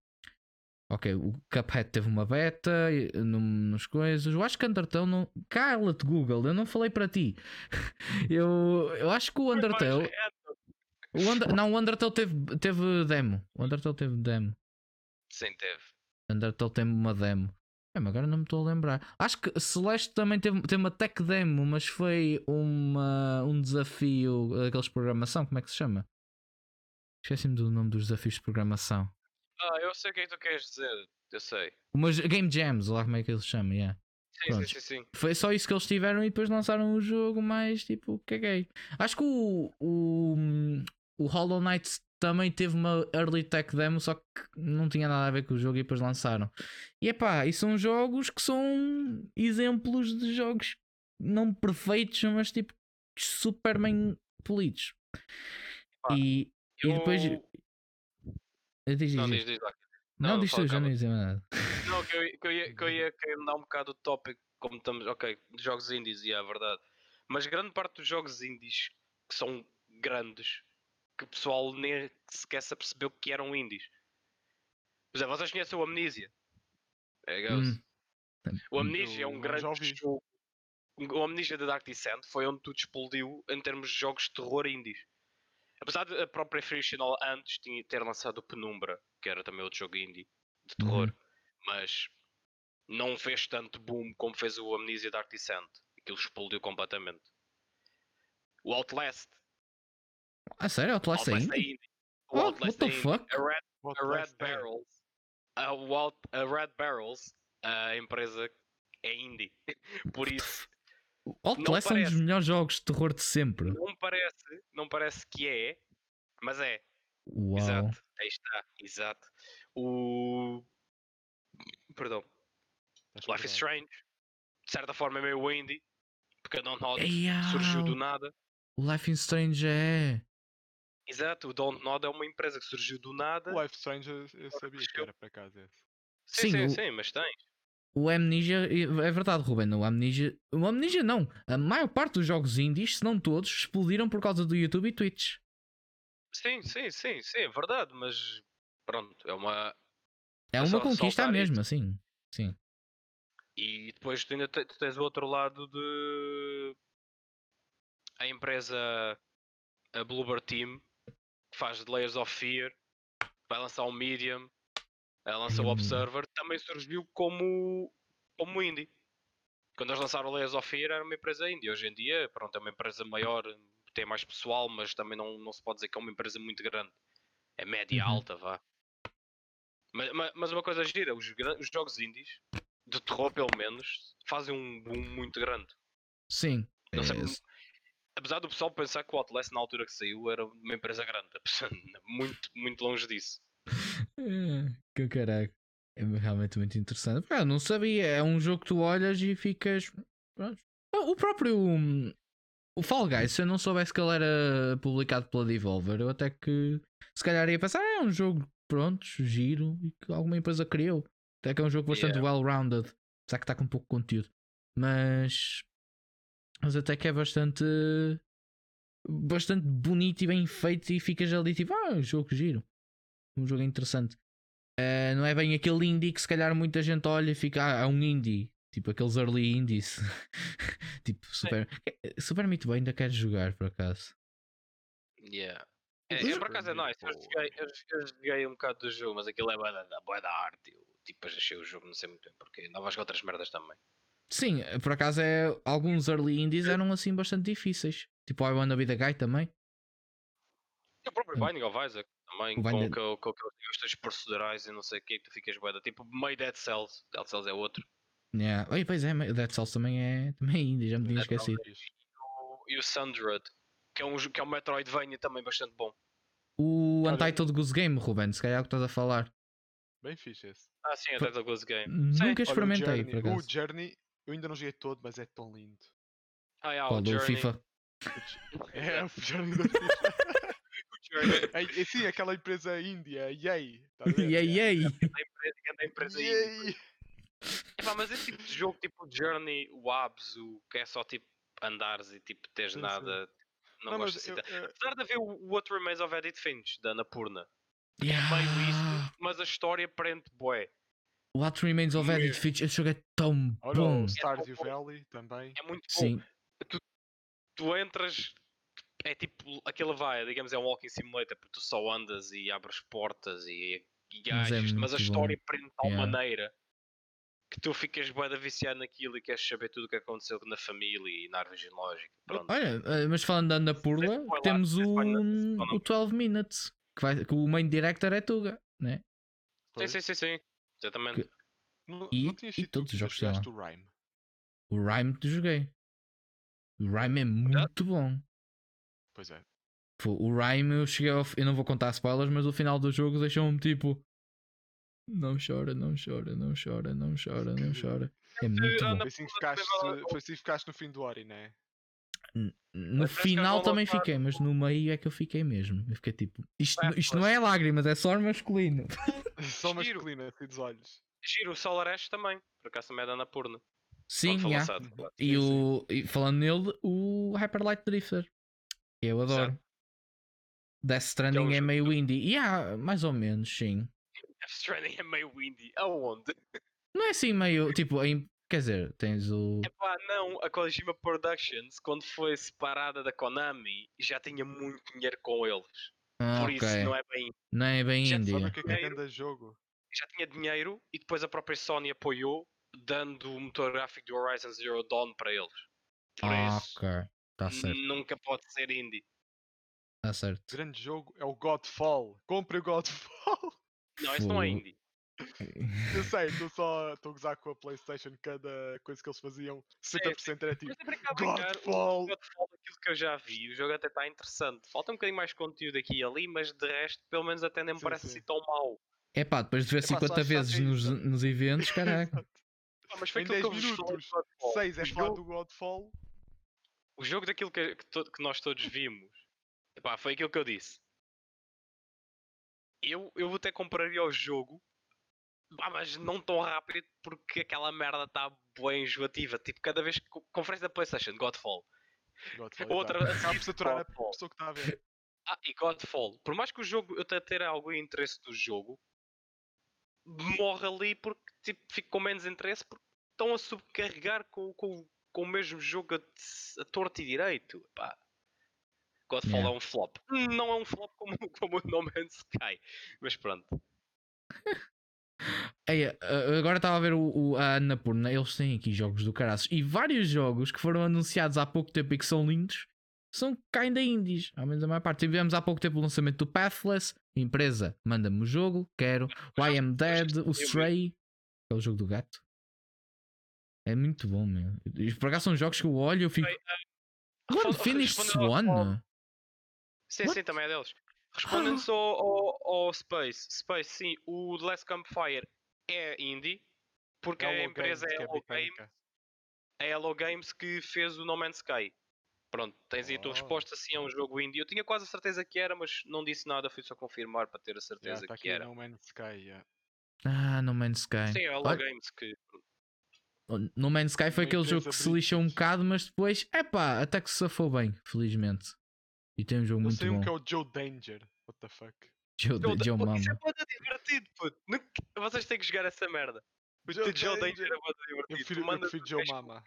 ok, o Cuphead teve uma beta nos coisas. Eu acho que Undertale não. Cala-te, Google, eu não falei para ti. *laughs* eu, eu acho que o Undertale. O Under- não, o Undertale teve, teve demo. O Undertale teve demo. Sim, teve. Undertale tem uma demo. É, mas agora não me estou a lembrar. Acho que Celeste também teve, teve uma tech demo, mas foi uma, um desafio daqueles de programação. Como é que se chama? Esqueci-me do nome dos desafios de programação. Ah, eu sei o que é que tu queres dizer. Eu sei. Umas Game Jams, lá como é que eles chamam, yeah. Sim, sim, sim, sim. Foi só isso que eles tiveram e depois lançaram o jogo mais tipo, caguei. Acho que o, o, o Hollow Knight também teve uma early tech demo, só que não tinha nada a ver com o jogo e depois lançaram. E epá, e são jogos que são exemplos de jogos não perfeitos, mas tipo super bem polidos. Pá, E, e depois. Eu- Diz, Não, diz, diz, lá. Não, Não, diz tu, já não ia dizer nada. Não, que eu, que eu ia, que eu ia *laughs* querer mudar um bocado o tópico, como estamos, ok, de jogos indies, e é a verdade. Mas grande parte dos jogos indies, que são grandes, que o pessoal nem sequer se apercebeu que eram indies. Por exemplo, vocês conhecem o Amnesia? É. Hum. O Amnesia é um Eu grande jogo. O Amnesia da Dark Descent foi onde tudo explodiu em termos de jogos de terror indies. Apesar de a própria Frictional antes tinha, ter lançado o Penumbra, que era também outro jogo indie de terror, mas não fez tanto boom como fez o Amnesia Dark Descent. Aquilo explodiu completamente. O Outlast. Ah, sério? Outlast é Outlast é indie? indie. O Oh, Outlast what the é indie. fuck? A Red, a Red? Barrels. A, Out- a Red Barrels, a empresa é indie. *laughs* Por isso, Outlast é um dos melhores jogos de terror de sempre. não parece, não parece que é, mas é. Uau. Exato. Aí está, exato. O. Perdão. Life is. Strange. De certa forma é meio indie. Porque a Dontnod surgiu do nada. O Life in Strange é. Exato, o Dontnod é uma empresa que surgiu do nada. O Life Strange eu- eu sabia que era para casa esse. Sim, Sim, sim, o- sim, mas tens. O Amnesia, é verdade, Ruben. O Amnesia, o Amnesia não. A maior parte dos jogos indies, se não todos, explodiram por causa do YouTube e Twitch. Sim, sim, sim, sim, é verdade, mas pronto, é uma. É É uma conquista mesmo, assim. Sim. E depois tu ainda tens o outro lado de. A empresa. A Bluebird Team, que faz Layers of Fear, vai lançar o Medium, ela lança o Hum. Observer, também surgiu como. como indie. Quando eles lançaram o Layers of Fear era uma empresa indie. Hoje em dia, pronto, é uma empresa maior, tem mais pessoal, mas também não, não se pode dizer que é uma empresa muito grande. É média Uhum. alta, vá. Mas, mas, mas uma coisa gira, os, os jogos indies, de terror pelo menos, fazem um boom muito grande. Sim. Não sei, É, apesar do pessoal pensar que o Outlast na altura que saiu era uma empresa grande, *laughs* muito, muito longe disso. É, que caralho. É realmente muito interessante. Pá, não sabia. É um jogo que tu olhas e ficas. pronto. O próprio. hum, O Fall Guys, se eu não soubesse que ele era publicado pela Devolver, eu até que se calhar ia pensar, "Ah, é um jogo, pronto, giro, e que alguma empresa criou. Até que é um jogo bastante Yeah. well-rounded, apesar que está com pouco conteúdo. Mas. Mas até que é bastante. Bastante bonito e bem feito, e ficas ali tipo, ah, um jogo giro. Um jogo interessante. Eh, não é bem aquele indie que se calhar muita gente olha e fica, ah, é um indie. Tipo aqueles early indies. *laughs* tipo, Super, eh, Super Meat Boy ainda queres jogar por acaso. Yeah. É, é, por acaso é nice. Eu joguei, eu, eu joguei um bocado do jogo, mas aquilo é bué da, bué da arte. eu- tipo, deixei o jogo, não sei muito bem porque andava a jogar outras merdas também. Sim, por acaso é. Alguns early indies eram assim bastante difíceis. Tipo I Wanna Be the Guy também. E o próprio Hum. Binding of Isaac também, O com, Binding- com, com aqueles textos procedurais e não sei o que, tu ficas boeda. Tipo, meio Dead Cells. Dead Cells é outro. Yeah. Oi, pois é, o Dead Cells também é, também é indie, já me tinha esquecido. O- E o Sundred, que é um, que é um Metroidvania também bastante bom. O Olha- Untitled Goose Game, Ruben, se calhar é o que estás a falar. Bem fixe esse. Ah, sim, é Dead of Ghost Game. Nunca Olha, o experimentei, Journey- por acaso. O Journey, eu ainda não joguei todo, mas é tão lindo. Ah, yeah, Qual o do. FIFA? *laughs* É, o Journey da FIFA. É, é, sim, aquela empresa índia, Yay. tá *laughs* a ver? Yay, yay! Da empresa, é. Yay. Epá, mas esse tipo de jogo, tipo Journey, o Abs, o que é só tipo andares e tipo teres Sim, sim. nada. Não, Não, gosto assim. eu, Apesar de haver o What Remains of Edith Finch, da Anapurna. Yeah. Meio isto, mas a história prende bué. What Remains of Edith. Finch, esse jogo é tão olha bom. o Stardew bom. Valley também. É muito bom. Sim, Tu entras, é tipo, aquilo vai, digamos, é um walking simulator, porque tu só andas e abres portas e, e Mas é mas a história bom. prende de tal Yeah. maneira que tu ficas bué da viciado naquilo e queres saber tudo o que aconteceu na família e na árvore genealógica. Pronto. olha, eh, mas falando da Sem spoiler, temos o, o 12 Minutes, que, vai, que o main director é Tuga, né? Sim, sim, sim, sim. Exatamente. Que- Não, E- não e todos os jogos lá. o Rhyme. O Rhyme que joguei. O Rhyme é muito bom. Pois é. O Rhyme eu cheguei ao, Eu não vou contar spoilers, mas o final do jogo deixou-me tipo. Não chora, não chora, não chora, não chora, não chora. É muito bom. Foi assim que ficaste, foi assim que ficaste no fim do Ori, né? No Mas acho que final também fiquei, mas no meio é que eu fiquei mesmo. Eu fiquei tipo. Isto, É, isto não é lágrimas, é só masculino. *laughs* Só Giro. masculina, assim dos olhos. Giro o Solar Ash também. Por acaso também é da Anapurna. Sim, yeah. lançado, claro. E, Sim, o, e falando nele, o Hyper Light Drifter. Eu adoro. Death Stranding um é meio indie. Yeah, mais ou menos, sim. *laughs* Death Stranding é meio windy. Aonde? *laughs* Não é assim meio. Tipo, em- quer dizer, tens o. Epá, não, a Kojima Productions, quando foi separada da Konami, já tinha muito dinheiro com eles. Ah, Por ok. isso não é bem. Não é bem Já indie. Sabe é. que é é jogo? Já tinha dinheiro e depois a própria Sony apoiou, dando o motor gráfico do Horizon Zero Dawn para eles. Por Ah, isso, ok. Tá certo. nunca pode ser indie. Tá certo. Grande jogo é o Godfall. Compre o Godfall. Não, isso não é indie. *laughs* Eu sei, estou só estou a gozar com a Playstation. Cada coisa que eles faziam, 60% era tipo Godfall. o Godfall, aquilo que eu já vi, o jogo até está interessante. Falta um bocadinho mais conteúdo aqui e ali, mas de resto, pelo menos até nem me parece sim. assim tão mau. É pá, depois de ver Epá, só 50 acho que vezes nos, nos eventos, *laughs* caraca. Ah, mas foi Em aquilo que 10 eu vos falei minutos, do Godfall. 6 é O falar jogo- do Godfall. O jogo daquilo que, que to- que nós todos vimos, epá, foi aquilo que eu disse. Eu, eu até compraria o jogo, mas não tão rápido porque aquela merda está bem enjoativa. Tipo, cada vez que. Conferência da PlayStation, Godfall. Godfall Outra a Acaba por saturar a pessoa que está a ver. Ah, e Godfall. Por mais que o jogo eu até ter algum interesse do jogo, morre ali porque tipo, fico com menos interesse porque estão a subcarregar com, com, com o mesmo jogo a, a torto e direito. Pá. Godfall Yeah. é um flop. Não é um flop como, como o No Man's Sky. Mas pronto. *laughs* Ei, a- agora estava a ver o, o, a Annapurna, eles têm aqui jogos do caraças e vários jogos que foram anunciados há pouco tempo e que são lindos são kinda indies, ao menos a maior parte. Tivemos há pouco tempo o lançamento do Pathless, empresa, manda-me o jogo, quero. O I Am Dead, o Stray, que é o jogo do gato. É muito bom, meu. Por acaso são jogos que eu olho e eu fico. Responde- Finished respondendo ao- Swan? Sim, What? sim, também é deles. *gasps* Respondendo só ao, ao Space. Space, sim, o The Last Campfire é indie. Porque a Hello empresa Games, é que é Hello Games. a Hello Games que fez o No Man's Sky. Pronto, tens aí a tua Oh. resposta sim, é um jogo indie. Eu tinha quase a certeza que era, mas não disse nada, fui só confirmar para ter a certeza Está que aqui era. No Man's Sky. yeah. Ah, No Man's Sky. Sim, é Hello Games que. No Man's Sky foi aquele jogo que se lixou um bocado, mas depois, epá, até que se safou bem, felizmente. E tem um jogo Eu muito sei bom. um que é o Joe Danger. What the fuck? Joe, Joe, Joe Mama. Isso é muito divertido, puto. Nunca- Vocês têm que jogar essa merda. O Joe Joe, Danger é muito Eu divertido. prefiro, eu prefiro no Joe Facebook. Mama.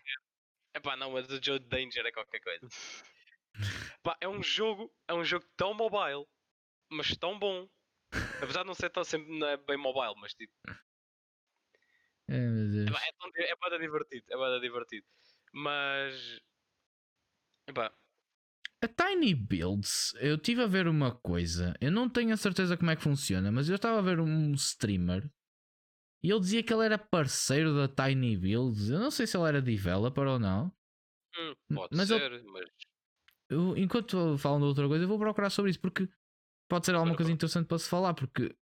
Epá, não, mas o Joe Danger é qualquer coisa. *laughs* Pá, é um jogo, é um jogo tão mobile, mas tão bom. Apesar de não ser tão sempre não é bem mobile, mas tipo. É, tão di- é bada divertido, é bada divertido. Mas. Epá, A Tiny Builds, eu estive a ver uma coisa. Eu não tenho a certeza como é que funciona, mas eu estava a ver um streamer e ele dizia que ele era parceiro da Tiny Builds. Eu não sei se ele era developer ou não. hum, M- pode mas eu- ser, mas. Eu, enquanto falam de outra coisa, eu vou procurar sobre isso porque pode ser alguma coisa interessante para se falar. Porque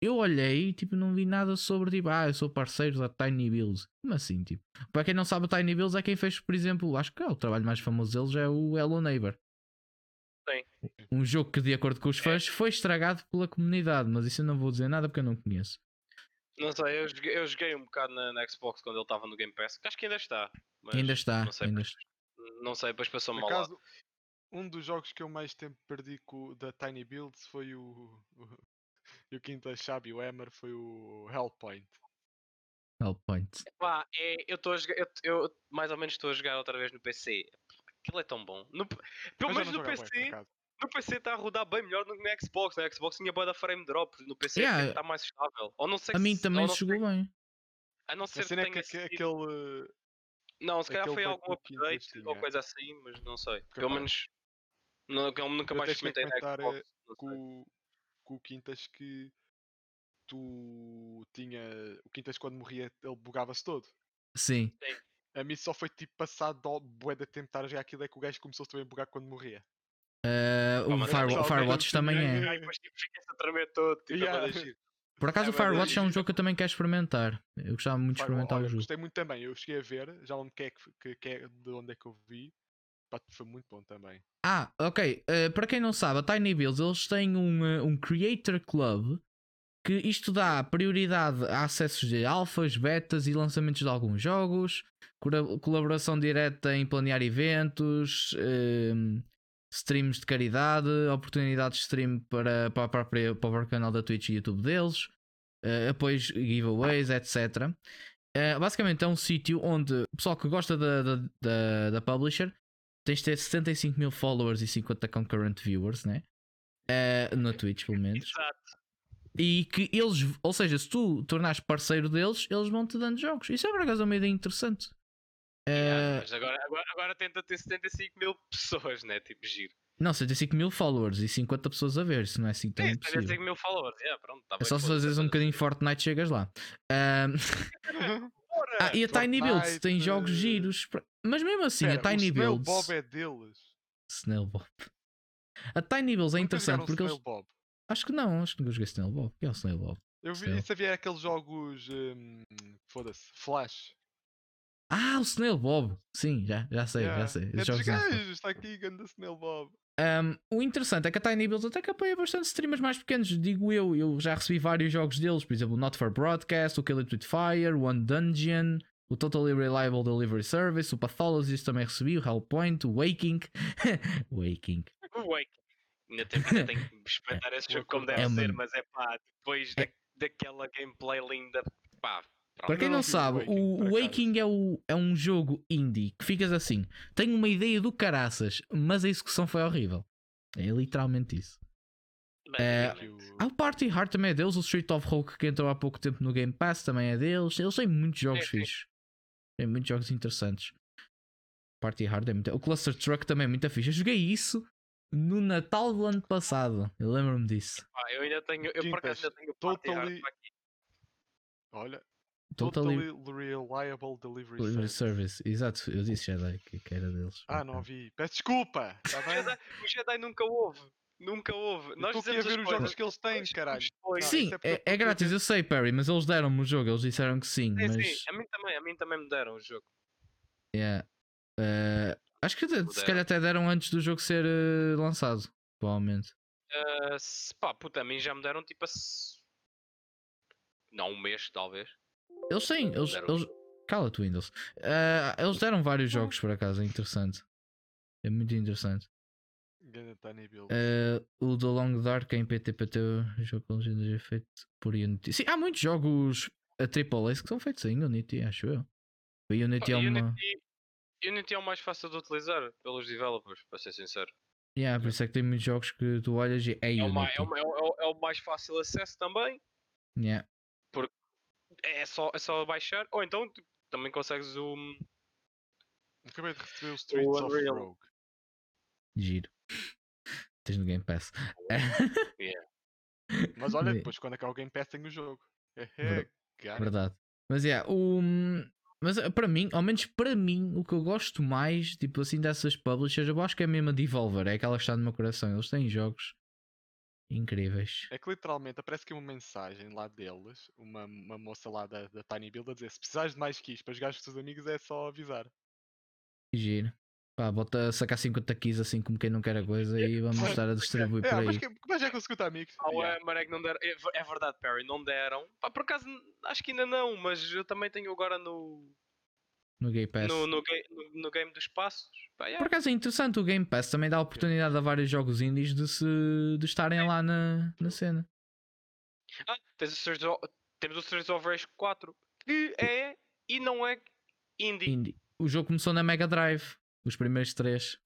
eu olhei e tipo, não vi nada sobre tipo, ah, eu sou parceiro da Tiny Builds. Como assim? Tipo, para quem não sabe, a Tiny Builds é quem fez, por exemplo, acho que é o trabalho mais famoso deles é o Hello Neighbor. Sim. Um jogo que, de acordo com os É. fãs, foi estragado pela comunidade, mas isso eu não vou dizer nada porque eu não conheço. Não sei, eu joguei, eu joguei um bocado na, na Xbox quando ele estava no Game Pass. que Acho que ainda está. Mas ainda está, não sei, ainda mas- está. Não sei, depois passou-me Por mal acaso, um dos jogos que eu mais tempo perdi com, da Tiny Builds foi o. o e o quinto chave e o Hammer foi o Hellpoint. Hellpoint. Pá, é, eu estou a jogar. Eu, eu mais ou menos estou a jogar outra vez no PC. Aquilo é tão bom. No, pelo menos não no PC. acaso. No PC está a rodar bem melhor do que no Xbox. No Xbox tinha boa da frame drop. No PC Yeah. está mais estável. Ou não sei A mim se- também ou não chegou sei- bem. A não ser A que é que sido- aquele. Não, se calhar foi algum update ou coisa assim, mas não sei. Porque, Pelo menos. eu nunca eu mais a experimentei na Xbox. eh, não sei. com, o- com o Quintas que tu tinha. O Quintas quando morria ele bugava-se todo. Sim. A mim só foi tipo passado ao bué de a jogar aquilo é que o gajo começou também a bugar quando morria. Uh, o mas é Fire- Firewatch também é. Tipo, fica-se a tremer todo. Tipo, é. *laughs* Por acaso É o Firewatch é um jogo que eu também quero experimentar. Eu gostava muito de experimentar olha, o jogo. Gostei muito também. Eu cheguei a ver, já onde que é que, que, que é, de onde é que eu vi. Foi muito bom também. Ah, ok. Uh, para quem não sabe, a Tiny Builds eles têm um, uh, um Creator Club que isto dá prioridade a acessos de alfas, betas e lançamentos de alguns jogos, colaboração direta em planear eventos, um, streams de caridade, oportunidades de stream para, para, a própria- para o próprio canal da Twitch e YouTube deles, uh, apoios, giveaways, etc. Uh, basicamente é um sítio onde o pessoal que gosta da, da, da, da publisher tens de ter 75 mil followers e 50 concurrent viewers, né? Eh, na Twitch, pelo menos. Exato. E que eles, ou seja, se tu tornares parceiro deles, eles vão te dando jogos. Isso é por acaso uma ideia interessante. Yeah, Eh, mas agora, agora, agora tenta ter 75 mil pessoas, né? Tipo, giro. não, 75 mil followers e 50 pessoas a ver, isso não é assim tão Sim, impossível. 75 mil followers. Yeah, pronto, tá É só se foda-se, fazeres um bocadinho Fortnite chegas lá. *laughs* Ahm, *laughs* ah, e a Tiny Builds tem jogos giros. pra- Mas mesmo assim, Espera, a Tiny o Snail Builds. Bob é deles. Snail Bob. A Tiny Builds é interessante porque eles. Bob. Acho que não, acho que nunca joguei Snail Bob. Que é o Snail Bob? Eu vi, Snail. isso havia aqueles jogos. hum, Foda-se. Flash. Ah, o Snail Bob. Sim, já, já sei, já Yeah. sei. É Esses dos jogos não são. gajos, está aqui, ganda Snail Bob. Um, o interessante é que a Tiny Builds até que apoia bastante streamers mais pequenos, digo eu. Eu já recebi vários jogos deles, por exemplo, Not for Broadcast, o Kill It With Fire, One Dungeon, o Totally Reliable Delivery Service, o Pathologist também recebi, o Hellpoint, o Waking. *laughs* Waking. O Wake. Ainda tenho, ainda tenho que experimentar esse o jogo como deve É ser, uma- mas é pá, depois É- da, daquela gameplay linda, pá. Para quem não não o sabe, Waking, o acaso. Waking é, o, é um jogo indie que ficas assim. Tenho uma ideia do caraças, mas a execução foi horrível. É literalmente isso. É, Basicamente. Ah, o Party Hard também é deles, o Street of Hulk que entrou há pouco tempo no Game Pass também é deles. Eles têm muitos jogos sim. fixos. Tem muitos jogos interessantes. Party Hard é muito. O Cluster Truck também é muito fixe. Eu joguei isso no Natal do ano passado. Eu lembro-me disso. Pá, eu ainda tenho, eu por acaso ainda tenho totally-. Olha. Totally, Totally, Reliable Delivery, Delivery Service. Service. Exato, eu disse Jedi que, que era deles. Ah, não ouvi. Peço desculpa. Tá O bem? Jedi, o Jedi nunca houve. Nunca houve. Nós Estou aqui a ver os jogos que eles têm, caralho. Sim, é é, é grátis, eu sei, Perry, mas eles deram-me o jogo. Eles disseram que sim. Sim, mas. sim, a mim também, a mim também me deram o jogo. Yeah. Eh, acho que até- se calhar até deram antes do jogo ser eh, lançado. Provavelmente. Ah, se- pá, puta, a mim já me deram tipo a. Não, um mês, talvez. Eles têm. Eles, eles... Cala-te, Windows. Eh, eles deram vários jogos por acaso, é interessante. É muito interessante. Eh, o The Long Dark em PTPT, o jogo com legendas é feito por Unity. Sim, há muitos jogos a AAA que são feitos em Unity, acho eu. O Unity é uma. Unity, Unity é o mais fácil de utilizar pelos developers, para ser sincero. Yeah, por isso é que tem muitos jogos que tu olhas e é É o, mais, é, o, é o- é o- é o mais fácil acesso também. Yeah. é só, é só baixar, ou então tipo, também consegues o. Acabei de receber o Streets of Unreal. Rogue. Giro. Tens no Game Pass. *laughs* Mas olha, depois quando acabar o Game Pass tem o jogo. Ver- cara. Verdade. Mas é, o. Mas eh, para mim, ao menos para mim, o que eu gosto mais, tipo assim, dessas publishers, eu acho que é mesmo a Devolver, é aquela que está no meu coração. Eles têm jogos incríveis. É que literalmente aparece aqui uma mensagem lá deles, uma, uma moça lá da, da Tiny Build a dizer se precisares de mais keys para jogar com os teus amigos é só avisar. Giro. Pá, bota sacar 50 keys assim como quem não quer a coisa e vamos estar a distribuir É, por mas, aí. que, mas é com 50 amigos. Ah, Yeah. ué, mas é que não deram. É, é verdade, Perry, não deram. Pá, por acaso, acho que ainda não, mas eu também tenho agora no. No Game Pass. No, no, no, no game dos passos. Pá, yeah. Por acaso é interessante, o Game Pass também dá a oportunidade a vários jogos indies de, se, de estarem lá na, na cena. Ah, tens o Streets of- temos o Streets of Rage 4, que é e não é indie. Indie. O jogo começou na Mega Drive, os primeiros três.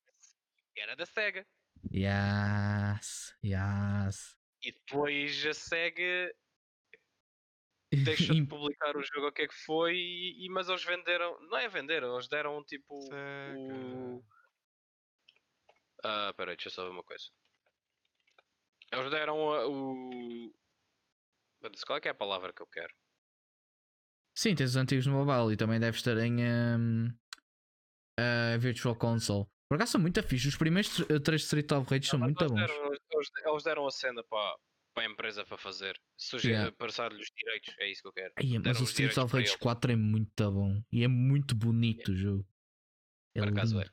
Era da SEGA. Yes, yes. E depois a SEGA *laughs* deixa de publicar o jogo, o que é que foi, e, e- mas eles venderam. Não é venderam, eles deram tipo. Sega. o- Ah, peraí, deixa eu só ver uma coisa. Eles deram a- o. Qual é que é a palavra que eu quero? Sim, tens os antigos no mobile e também deves estar em um, a Virtual Console. Por acaso são muito fixe. Os primeiros tr- três Street of Rage são muito bons. deram, eles, eles deram a cena para, para a empresa para fazer. Suge Yeah. Passar-lhe os direitos, é isso que eu quero. Ai, mas o Street of Rage eles. 4 é muito bom e é muito bonito o jogo. É Por acaso é.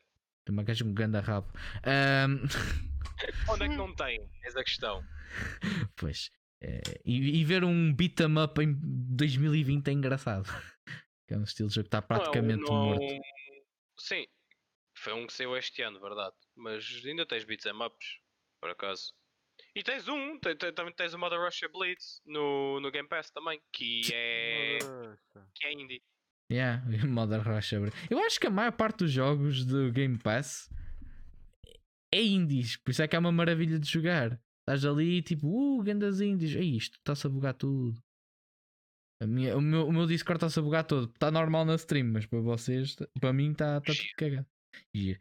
Tem uma caixa com um grande rabo. Ahm, *laughs* Onde é que não tem? Eis a questão. *laughs* pois. é, e, e ver um beat 'em up em 2020 é engraçado. *laughs* Que é um estilo de jogo que está praticamente não, morto. Sim, foi um que saiu este ano, verdade. Mas ainda tens beats em ups, por acaso. E tens um, também tens o Mother Russia Blitz no, no Game Pass também, que é, que é indie. Yeah, Modern Rush. abre. Eu acho que a maior parte dos jogos do Game Pass é indies, por isso é que é uma maravilha de jogar. Estás ali tipo, uh, grandes indies, é isto, está-se a bugar tudo. A minha, o, meu, o meu Discord está-se a bugar todo. Está normal na stream, mas para vocês, para mim está tá tudo cagado. Giro.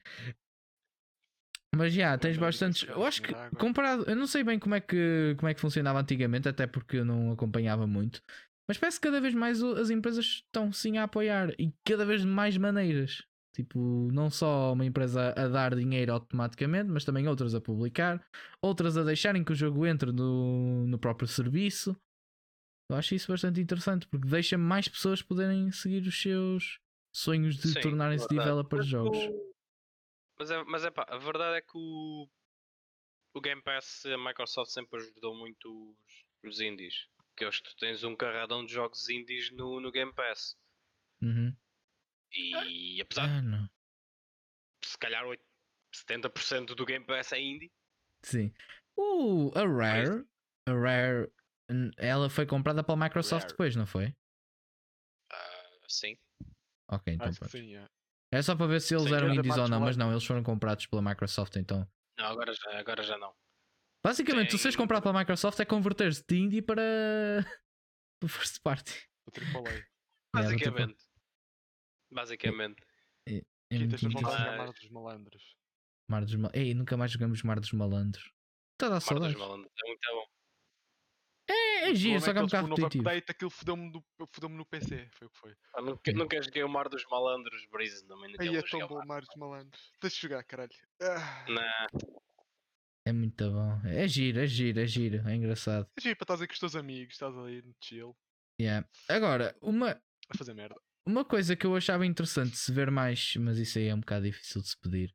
Mas já, tens Bom, bastantes. isso Eu acho que comparado, eu não sei bem como é que como é que funcionava antigamente, até porque eu não acompanhava muito. Mas parece que cada vez mais as empresas estão sim a apoiar e cada vez de mais maneiras. Tipo, não só uma empresa a dar dinheiro automaticamente, mas também outras a publicar, outras a deixarem que o jogo entre no, no próprio serviço. Eu acho isso bastante interessante porque deixa mais pessoas poderem seguir os seus sonhos de tornarem-se developers de jogos. Mas é, mas é pá, a verdade é que o, o Game Pass, a Microsoft sempre ajudou muito os, os indies. Que hoje tu tens um carradão de jogos indies no, no Game Pass. Uhum. E apesar Ah, não. de se calhar 8, 70% do Game Pass é indie. Sim. Uh, a Rare, a Rare, ela foi comprada pela Microsoft Rare. depois, não foi? Ah, sim. Ok, então Acho pronto. sim, é. É só para ver se eles Sim, eram era indies ou não, mas não, eles foram comprados pela Microsoft então. Não, agora já, agora já não. Basicamente, tu seres Tem- comprado pela Microsoft é converter-se de indie para *laughs* para first party. O AAA. É, Basicamente. Basicamente. é Aqui muito tens Mas- Mar dos Malandros. Mar dos Mal... Ei, nunca mais jogamos Mar dos Malandros. Está a dar Mar dos saudades. Malandros é muito bom. É, é O giro, só que é um bocado o novo repetitivo. update, aquilo fodeu-me do- fodeu-me no PC. Foi o que foi. Ah, Sim. nunca joguei o Mar dos Malandros, Breeze, também Aí é tão bom, Mar dos Malandros. Tens de jogar, caralho. Ah. Não, É muito bom. É giro, é giro, é giro. É engraçado. É giro para estás aí com os teus amigos, estás ali no chill, Yeah. Agora, uma, a fazer merda. Uma coisa que eu achava interessante de se ver mais, mas isso aí é um bocado difícil de se pedir,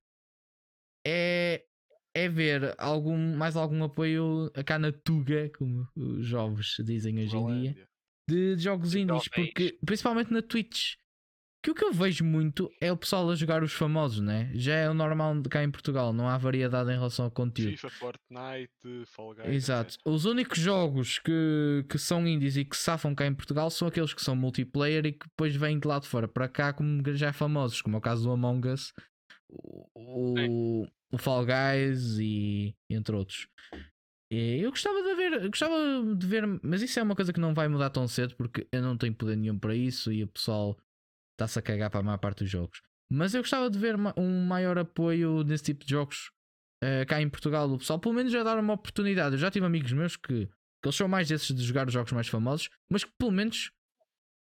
é, é ver algum, mais algum apoio cá na Tuga, como os jovens dizem hoje em dia, Rolândia. de jogos De indies, porque, principalmente na Twitch. Que o que eu vejo muito é o pessoal a jogar os famosos, né? Já é o normal de cá em Portugal, não há variedade em relação ao conteúdo. FIFA, Fortnite, Fall Guys. Exato. etc. Os únicos jogos que, que são indies e que safam cá em Portugal são aqueles que são multiplayer e que depois vêm de lá de fora para cá, como já famosos, como é o caso do Among Us, o, o, Fall Guys e entre outros. E eu gostava de ver, gostava de ver, mas isso é uma coisa que não vai mudar tão cedo porque eu não tenho poder nenhum para isso e o pessoal está-se a cagar para a maior parte dos jogos. Mas eu gostava de ver um maior apoio nesse tipo de jogos eh, cá em Portugal. O pessoal, pelo menos, já dar uma oportunidade. Eu já tive amigos meus que, que eles são mais desses de jogar os jogos mais famosos, mas que pelo menos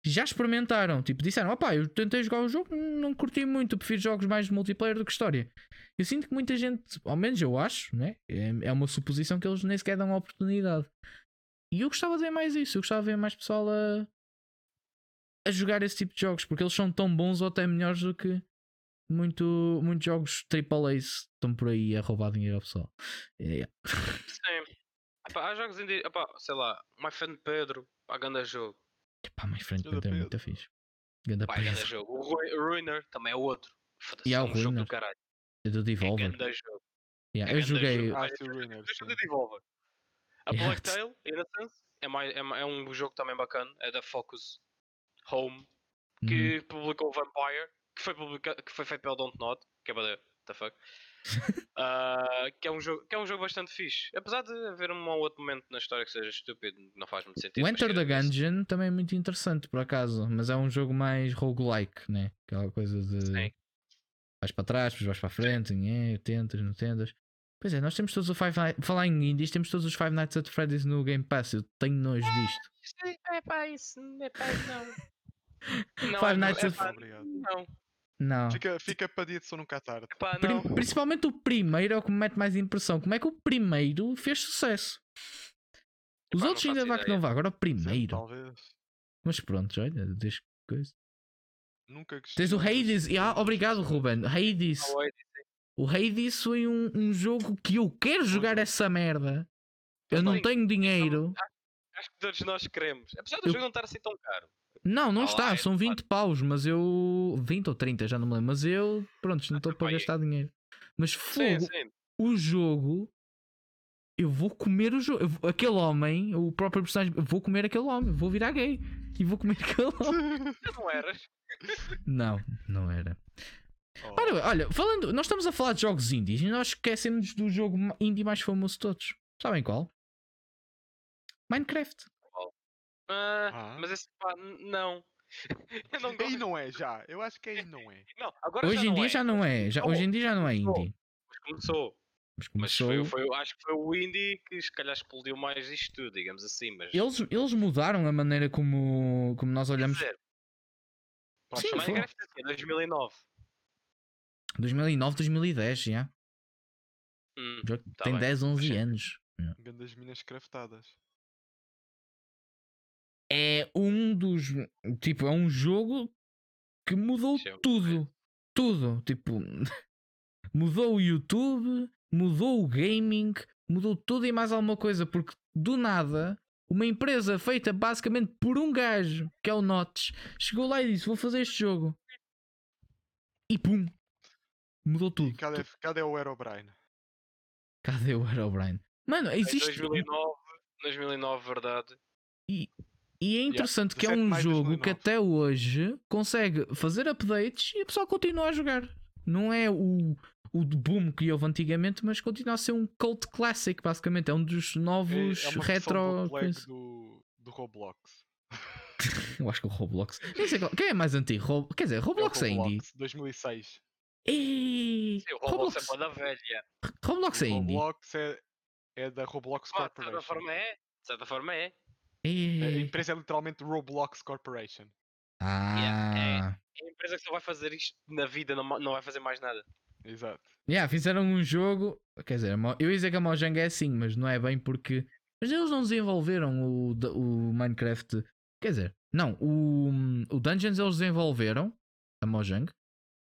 já experimentaram. Tipo, disseram: opá, eu tentei jogar o jogo, não curti muito, prefiro jogos mais de multiplayer do que história. Eu sinto que muita gente, ao menos eu acho, né? é, é uma suposição que eles nem sequer dão a oportunidade. E eu gostava de ver mais isso, eu gostava de ver mais pessoal a, a jogar esse tipo de jogos, porque eles são tão bons ou até melhores do que muito, muitos jogos AAA estão por aí a roubar dinheiro ao pessoal. É, Sim. Epá, há jogos indie. Epá, sei lá, My Friend Pedro, pá, ganda jogo. Pá, mais frente Ganda é muito fixe. Ganda Pá, ganda jogo. O Ru- Ruiner também é outro. Foda-se, E há é jogo Ruiner. do caralho. É do É Devolver. ganda jogo. Yeah, é eu joguei. jogo. Ah, o Ruiner, de Devolver. A Yeah. Black *laughs* Tail, Innocence, é, mais, é, é um jogo também bacana. É da Focus Home, Uhum. que publicou Vampire, que foi, publica- que foi feito pelo Don't Nod, que é para the fuck. Ah, que, é um jogo, que é um jogo bastante fixe. Apesar de haver um ou outro momento na história que seja estúpido, não faz muito sentido. O Enter the tirando isso- Gungeon também é muito interessante, por acaso, mas é um jogo mais roguelike, né? Aquela coisa de Sim. vais para trás, depois vais para a frente, é, tentas, não tentas. Pois é, nós temos todos o Five Nights, falar em indies, temos todos os Five Nights at Freddy's no Game Pass, eu tenho nojo disto. Sim, É pá, isso, é pá, não. *laughs* Não, Five é- Nights é at- Obrigado. Não, Não. Fica, fica para dia de sono nunca tarde. Prim- principalmente o primeiro é o que me mete mais impressão. Como é que o primeiro fez sucesso? Os Epá, outros ainda vá que não vá, agora o Sim, primeiro. talvez. Mas pronto, olha, deixa coisa. Nunca gostei Tens o Hades, ah, obrigado Ruben. Hades. O Hades foi um, um jogo que eu quero jogar essa merda. Eu não Sim. tenho dinheiro. Acho que todos nós queremos. Apesar do Eu- jogo não estar assim tão caro. Não, não Ah, está, lá, é são de 20 paus, mas eu. 20 ou 30, já não me lembro. Mas eu, pronto, não estou para Epá, e- gastar dinheiro. Mas Sim, fogo, sim. o jogo. Eu vou comer o jogo. vou- Aquele homem, o próprio personagem, vou comer aquele homem, vou virar gay e vou comer *laughs* aquele homem. *laughs* Não eras. Não, não era. Oh, Olha, olha, falando, nós estamos a falar de jogos indies e nós esquecemos do jogo indie mais famoso de todos. Sabem qual? Minecraft. Ah, Ah. Mas esse pá, não. *laughs* Eu não Aí gosto. não é já. Eu acho que aí não é. Não, agora Hoje já em não dia é. já não é. Já, hoje em dia já não é indie. Mas começou. Mas Mas começou. foi, foi- acho que foi o indie que se calhar explodiu mais isto tudo, digamos assim. Mas Eles, eles mudaram a maneira como, como nós quer olhamos. dizer, Pá, Sim, só- foi. Minecraft assim, 2009. 2009, 2010 já. Hum, O jogo Tá tem bem. 10, 11 Mas- anos. Grandes minas craftadas. É um dos. Tipo, é um jogo que mudou Isso é tudo. Tudo. Tipo, *laughs* mudou o YouTube, mudou o gaming, mudou tudo e mais alguma coisa. Porque do nada, uma empresa feita basicamente por um gajo, que é o Notch, chegou lá e disse: Vou fazer este jogo. E pum! Mudou tudo. Cadê, cadê o Herobrine? Cadê o Herobrine? Mano, Em existe. 2009, 2009, verdade. E é interessante que é 17 de um jogo que 2009. até hoje consegue fazer updates e a pessoa continua a jogar. Não é o, o de boom que houve antigamente, mas continua a ser um cult classic, basicamente. É um dos É, novos é uma retro. coisa. do, do Roblox. *laughs* Eu acho que o Roblox. Nem sei qual- Quem é mais antigo? Rob- Quer dizer, É o Roblox é indie. Roblox, 2006. Ei, Sim, o Roblox, Roblox, é para da velha. Roblox é indie. Roblox é, é da Roblox Pá, de certa Corporation. forma é. De certa forma é. A Ei. empresa é literalmente Roblox Corporation. Ah. É a empresa que só vai fazer isto na vida, não, não vai fazer mais nada. Exato. Yeah, fizeram um jogo. Quer dizer, a eu ia dizer que a Mojang é assim, mas não é bem porque. Mas eles não desenvolveram o, o Minecraft. Quer dizer, não, o, o Dungeons eles desenvolveram, a Mojang,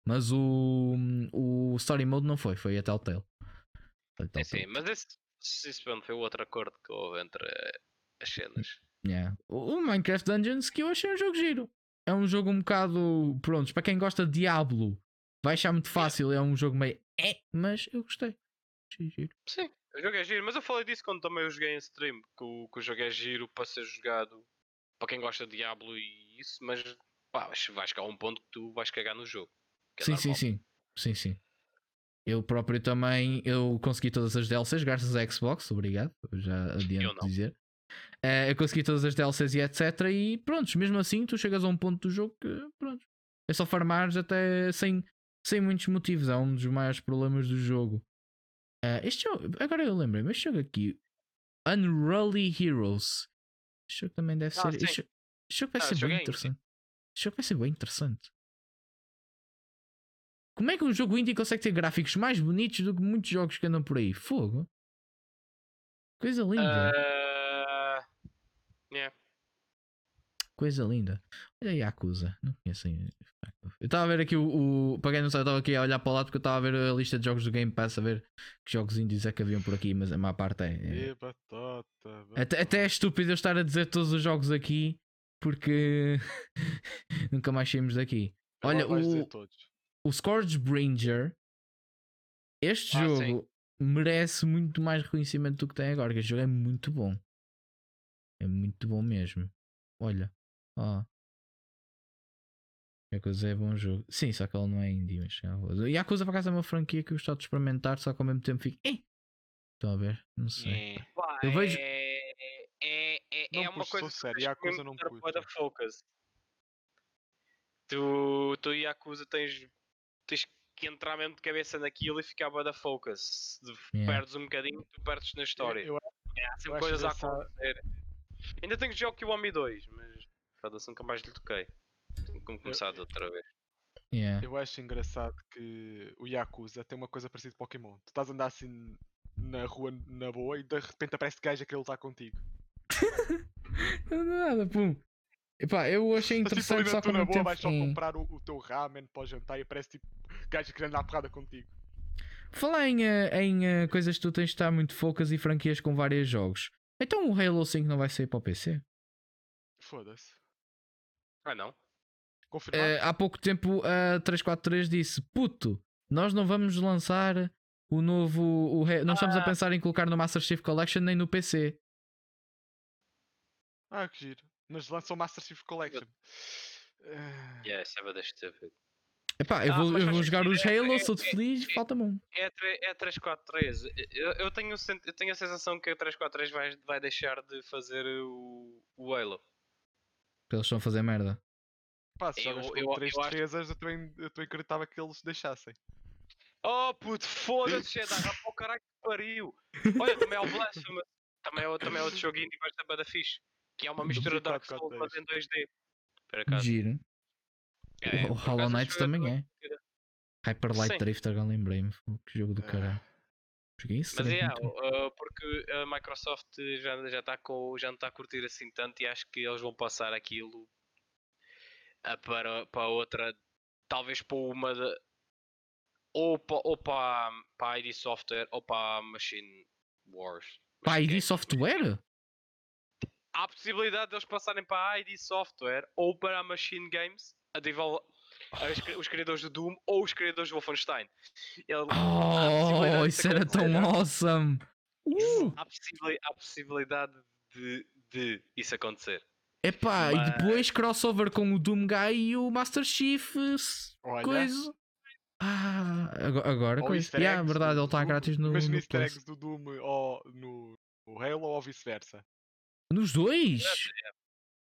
mas o, o Story Mode não foi, foi a Telltale. Foi a É Telltale. sim, mas esse, esse foi o outro acordo que houve entre as cenas. Yeah. O, Minecraft Dungeons que eu achei um jogo giro. É um jogo um bocado. Pronto, para quem gosta de Diablo, vai achar muito fácil. É um jogo meio. É, mas eu gostei. Achei giro. Sim, o jogo é giro, mas eu falei disso quando também eu joguei em stream, que o, que o jogo é giro para ser jogado para quem gosta de Diablo e isso, mas pá, vais- vai chegar a um ponto que tu vais cagar no jogo. é Sim, sim, normal. sim. Sim, sim. Eu próprio também eu consegui todas as DLCs graças à Xbox, obrigado. Já adianto dizer. Eh, eu consegui todas as DLCs e etc. E pronto, mesmo assim tu chegas a um ponto do jogo que pronto, é só farmares até sem, sem muitos motivos. É um dos maiores problemas do jogo. Eh, este jogo, agora eu lembrei, mas este jogo aqui, Unruly Heroes. Este jogo também deve Ah, ser. sim. Este, jo- este jogo vai Ah, ser bem é indie. interessante. Este jogo vai ser bem interessante. Como é que um jogo indie consegue ter gráficos mais bonitos do que muitos jogos que andam por aí? Fogo. Coisa linda. Ah, yeah. Coisa linda. Olha a Yakuza. Não conheço ainda. Eu estava a ver aqui o. o para quem não sabe, eu estava aqui a olhar para o lado porque eu estava a ver a lista de jogos do Game Pass a ver que jogos indies é que haviam por aqui, mas a maior parte é. é- E. Até, até é estúpido eu estar a dizer todos os jogos aqui porque *laughs* nunca mais saímos daqui. Olha, vais dizer o, o Scourge Bringer, este Ah, jogo merece muito mais reconhecimento do que tem agora. Que este jogo é muito bom, é muito bom mesmo. Olha, ó, Yakuza é bom jogo. Sim, só que ele não é indie, mas já vou- Yakuza por acaso é uma franquia que eu gostava de experimentar, só que ao mesmo tempo fico. "Eh". Estão a ver? Não sei. É. Pá, Eu vejo- É, é, é, Não é uma coisa sério, Yakuza não da focus. Tu, tu Yakuza tens, tens que entrar mesmo de cabeça naquilo e ficar da focus. Se Yeah. perdes um bocadinho, tu perdes na história. Eu, É, há eu sempre coisas a acontecer. Ainda tenho que jogar o Kiwami 2, mas foda-se, nunca mais lhe toquei. Tenho que começar de outra vez. Yeah. eu acho engraçado que o Yakuza tem uma coisa parecida com Pokémon. Tu estás a andar assim na rua na boa e de repente aparece gajo a querer lutar contigo. *laughs* Não nada, pum. Epá, eu achei tipo interessante só que ao tua na boa, tempo. vais só comprar o, o teu ramen para o jantar e aparece tipo gajo querendo dar porrada contigo. Falar em, eh, em eh, coisas que tu tens de estar muito focas e franquias com vários jogos. Então o Halo 5 não vai sair para o PC? Foda-se. Ah não? Confirmado? Eh, há pouco tempo a 343 disse: Puto, nós não vamos lançar o novo. O, Ha- não estamos a Ah. pensar em colocar no Master Chief Collection nem no PC. Ah, que giro. Mas lançam o Master Chief Collection. Ah, Yeah, isso é stupid. Epá, eu Ah, vou, mas eu vou jogar os é- Halo, é- sou-te é- feliz, é- falta-me um. É, é a 343. Eu, eu, tenho, eu tenho a sensação que a 343 vai, vai deixar de fazer o, o Halo. Porque eles estão a fazer merda. pá, se Eu- jogas eu- com três eu acho- defesas, eu também eu também acreditava que eles deixassem. Oh puto, foda-se, Jedi, vai para o caralho que pariu. Olha, *laughs* também é o Blasphemous. Também é, o- também é outro joguinho que vai ser bada fixe. Que é uma mistura de Dark Souls, mas em 2D. Por acaso. Giro. É, o por Hollow Knight jogo também é é. Hyper Light Sim. Drifter, agora lembrei-me. Que jogo do Ah. caralho. Joguei isso Mas é, uh, porque a Microsoft já, já, tá com, já não está a curtir assim tanto e acho que eles vão passar aquilo a para, para outra, talvez para uma de, ou para, ou para, para a ID Software ou para a Machine Wars. Pá, Mas ID é- Software? Há a possibilidade de eles passarem para a ID Software ou para a Machine Games, a desenvol- as cri- os criadores do Doom ou os criadores do Wolfenstein. Ele- possibilidade Oh, isso era tão awesome! Uh! há, possibili- há possibilidade de, de isso acontecer. Epá, e Mas- depois crossover com o Doom Guy e o Master Chief. Olha. Coisa. Ah, agora, agora coisa. easter Yeah, eggs verdade, ele está grátis no, Imagina no easter Plus. eggs do Doom ou no, no Halo ou vice-versa. Nos dois?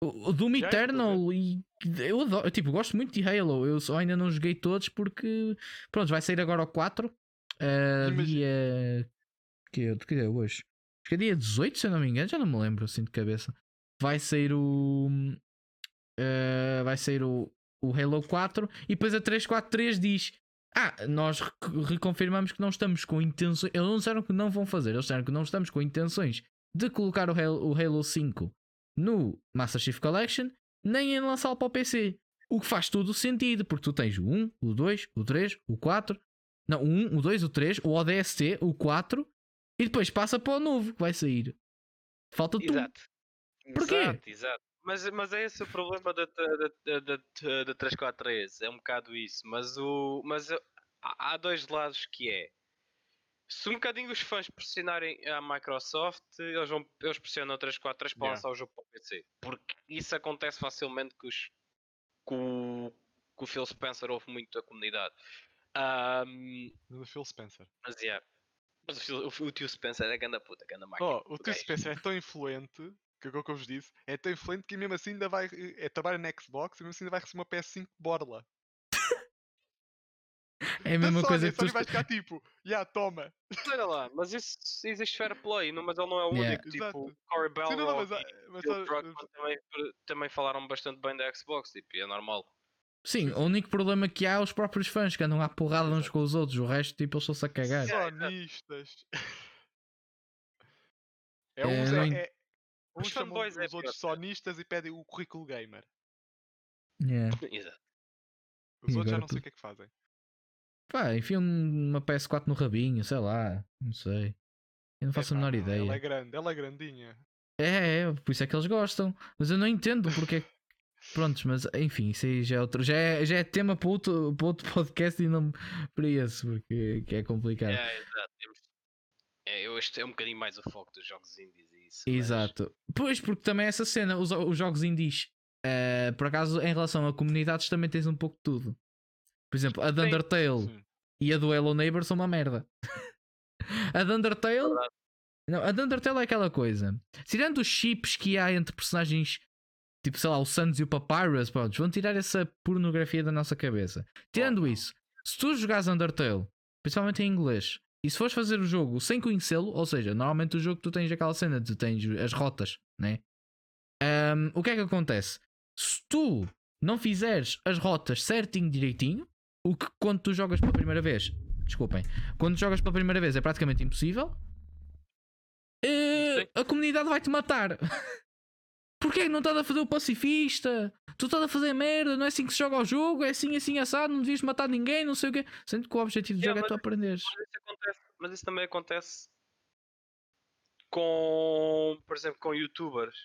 O, Doom Já, Eternal e eu adoro, eu, tipo, gosto muito de Halo. Eu só ainda não joguei todos porque pronto, vai sair agora o 4 uh, Imagina- dia que, que dia é hoje? Acho que é dia 18, se eu não me engano, já não me lembro assim de cabeça. Vai sair o uh, vai sair o, o Halo 4 e depois a 343 diz ah, nós rec- reconfirmamos que não estamos com intenções. Eles não disseram que não vão fazer, eles disseram que não estamos com intenções de colocar o Halo, o Halo 5 no Master Chief Collection, nem em lançá-lo para o PC. O que faz todo o sentido, porque tu tens o 1, o 2, o 3, o 4, não, o 1, o 2, o 3, o ODST, o 4, e depois passa para o novo que vai sair. Falta tu. Exato. Porquê? Exato, exato. Mas, mas é esse o problema da, da, da, da, da 343, é um bocado isso. Mas, o, mas há dois lados que é. Se um bocadinho os fãs pressionarem a Microsoft, eles, vão, eles pressionam a 343 para Yeah. lançar o jogo para o PC. Porque isso acontece facilmente com, os, com, o- com o Phil Spencer, houve muito a comunidade. Do Phil Spencer. mas yeah. Mas o, Phil- o, o tio Spencer é ganda puta, ganda máquina. Oh, o Phil gajo. Spencer é tão influente, que é o que eu vos disse, é tão influente que mesmo assim ainda vai. É, trabalha na Xbox e mesmo assim ainda vai receber uma PS5 de borla. É a mesma Sony, coisa a que tu. Sony vai ficar tipo, já toma. Mas Olha lá, mas isso existe fair play, não, mas ele não é o Yeah. único. Tipo, Exato. Corey Sim, não, mas, ah, e mas, Bill Druckmann também, também falaram bastante bem da Xbox, tipo, e é normal. Sim, o único problema que há é os próprios fãs que andam à porrada uns com os outros. O resto, tipo, eles estão-se a cagar. Yeah. Sonistas. *laughs* É É, uns, é, en- é, uns Os chamam fanboys é os outros pior, sonistas e pedem o currículo gamer. Yeah. *laughs* Exato. Os E outros já não sei tu- o que é que fazem. Pá, enfia uma PS4 no rabinho, sei lá. Não sei. Eu não faço a Epá, menor não, Ela é ideia. grande, ela é grandinha. É, é, por isso é que eles gostam. Mas eu não entendo porque. Prontos, mas enfim, isso aí já é outro. Já é, já é tema para outro, para outro podcast e não para esse, porque que é complicado. É, exato. É, eu, este é um bocadinho mais o foco dos jogos indies e isso. mas- Exato. Pois, porque também essa cena, os, os jogos indies, eh, por acaso, em relação a comunidades, também tens um pouco de tudo. Por exemplo, a de Undertale Sim. e a do Hello Neighbor são uma merda. *laughs* a de Undertale. Não, a de Undertale é aquela coisa. Tirando os chips que há entre personagens, tipo, sei lá, o Sans e o Papyrus, pronto, vão tirar essa pornografia da nossa cabeça. Tirando não. isso, se tu jogares Undertale, principalmente em inglês, e se fores fazer o jogo sem conhecê-lo, ou seja, normalmente o jogo tu tens aquela cena de tens as rotas, né? Ahm, o que é que acontece? Se tu não fizeres as rotas certinho, direitinho, o que quando tu jogas pela primeira vez, desculpem, quando jogas pela primeira vez é praticamente impossível, Sim. a comunidade vai-te matar. *laughs* Porquê que não estás a fazer o pacifista? Tu estás a fazer merda, não é assim que se joga o jogo, é assim, assim, assado, não devias matar ninguém, não sei o quê. Sendo que o objetivo do Yeah, jogo é tu aprenderes. Mas isso, acontece, mas isso também acontece com, por exemplo, com youtubers.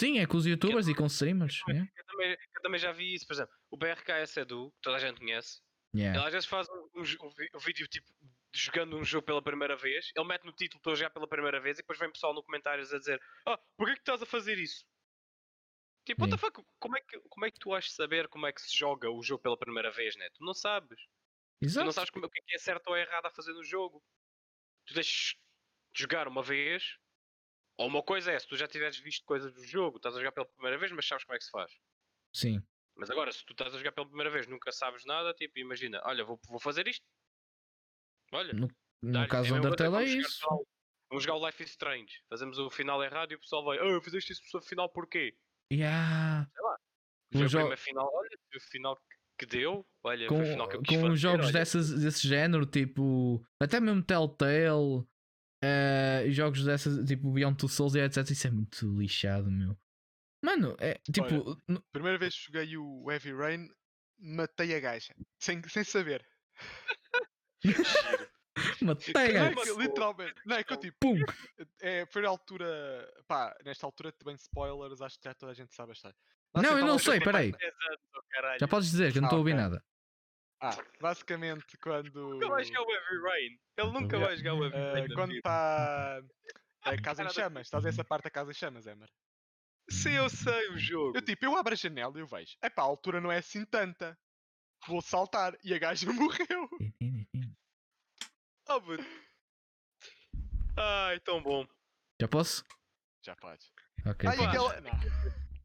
Sim, é com os youtubers e com streamers. Eu yeah. também, eu também- eu também já vi isso, por exemplo, o BRKS Edu, que toda a gente conhece, Yeah. ele às vezes faz um, um um vídeo tipo jogando um jogo pela primeira vez, ele mete no título estou a jogar pela primeira vez e depois vem pessoal no comentários a dizer Ah, porquê que estás a fazer isso? Tipo, what the fuck, como é, que, como é que tu vais saber como é que se joga o jogo pela primeira vez, né? Tu não sabes. Tu Exato. não sabes como, o que é que é certo ou errado a fazer no jogo. Tu deixas de jogar uma vez, ou uma coisa é, se tu já tiveres visto coisas do jogo, estás a jogar pela primeira vez, mas sabes como é que se faz. Sim. Mas agora, se tu estás a jogar pela primeira vez, nunca sabes nada, tipo, imagina, olha, vou, vou fazer isto. Olha, No, no caso do Undertale é vamos jogar isso. Vamos jogar o Life is Strange. Fazemos o final errado e o pessoal vai, ah, fizeste isso no final porquê? Yeah. O Um jogo final, olha, o final que- deu, olha, Com, foi o final que eu quis com fazer, jogos olha. dessas, desse género, tipo. Até mesmo Telltale. e jogos dessas, tipo Beyond Two Souls e etc. Isso é muito lixado, meu. Mano, é tipo. n- Primeira vez que joguei o Heavy Rain, matei a gaja. Sem, sem saber. *laughs* Tega! é que, literalmente. Não, é que eu tipo. Pum! É, foi na altura. Pá, nesta altura também spoilers, acho que já toda a gente sabe a história. Não, eu não sei, peraí. 10 anos, caralho. Já podes dizer que eu não Ah, estou a ouvir ok. nada. Ah, basicamente quando. Nunca vai jogar o Heavy Rain. Ele nunca Yeah. vai jogar o Heavy eh, Rain. na quando está. A *laughs* casa em chamas, estás a essa parte da casa em chamas, Emer? Sim, eu sei o jogo. Eu tipo, eu abro a janela e eu vejo. Epá, a altura não é assim tanta. Vou saltar e a gaja *laughs* morreu. *laughs* Oh, puto. Ai, tão bom. Já posso? Já podes. Ok. Ai, pá. aquela.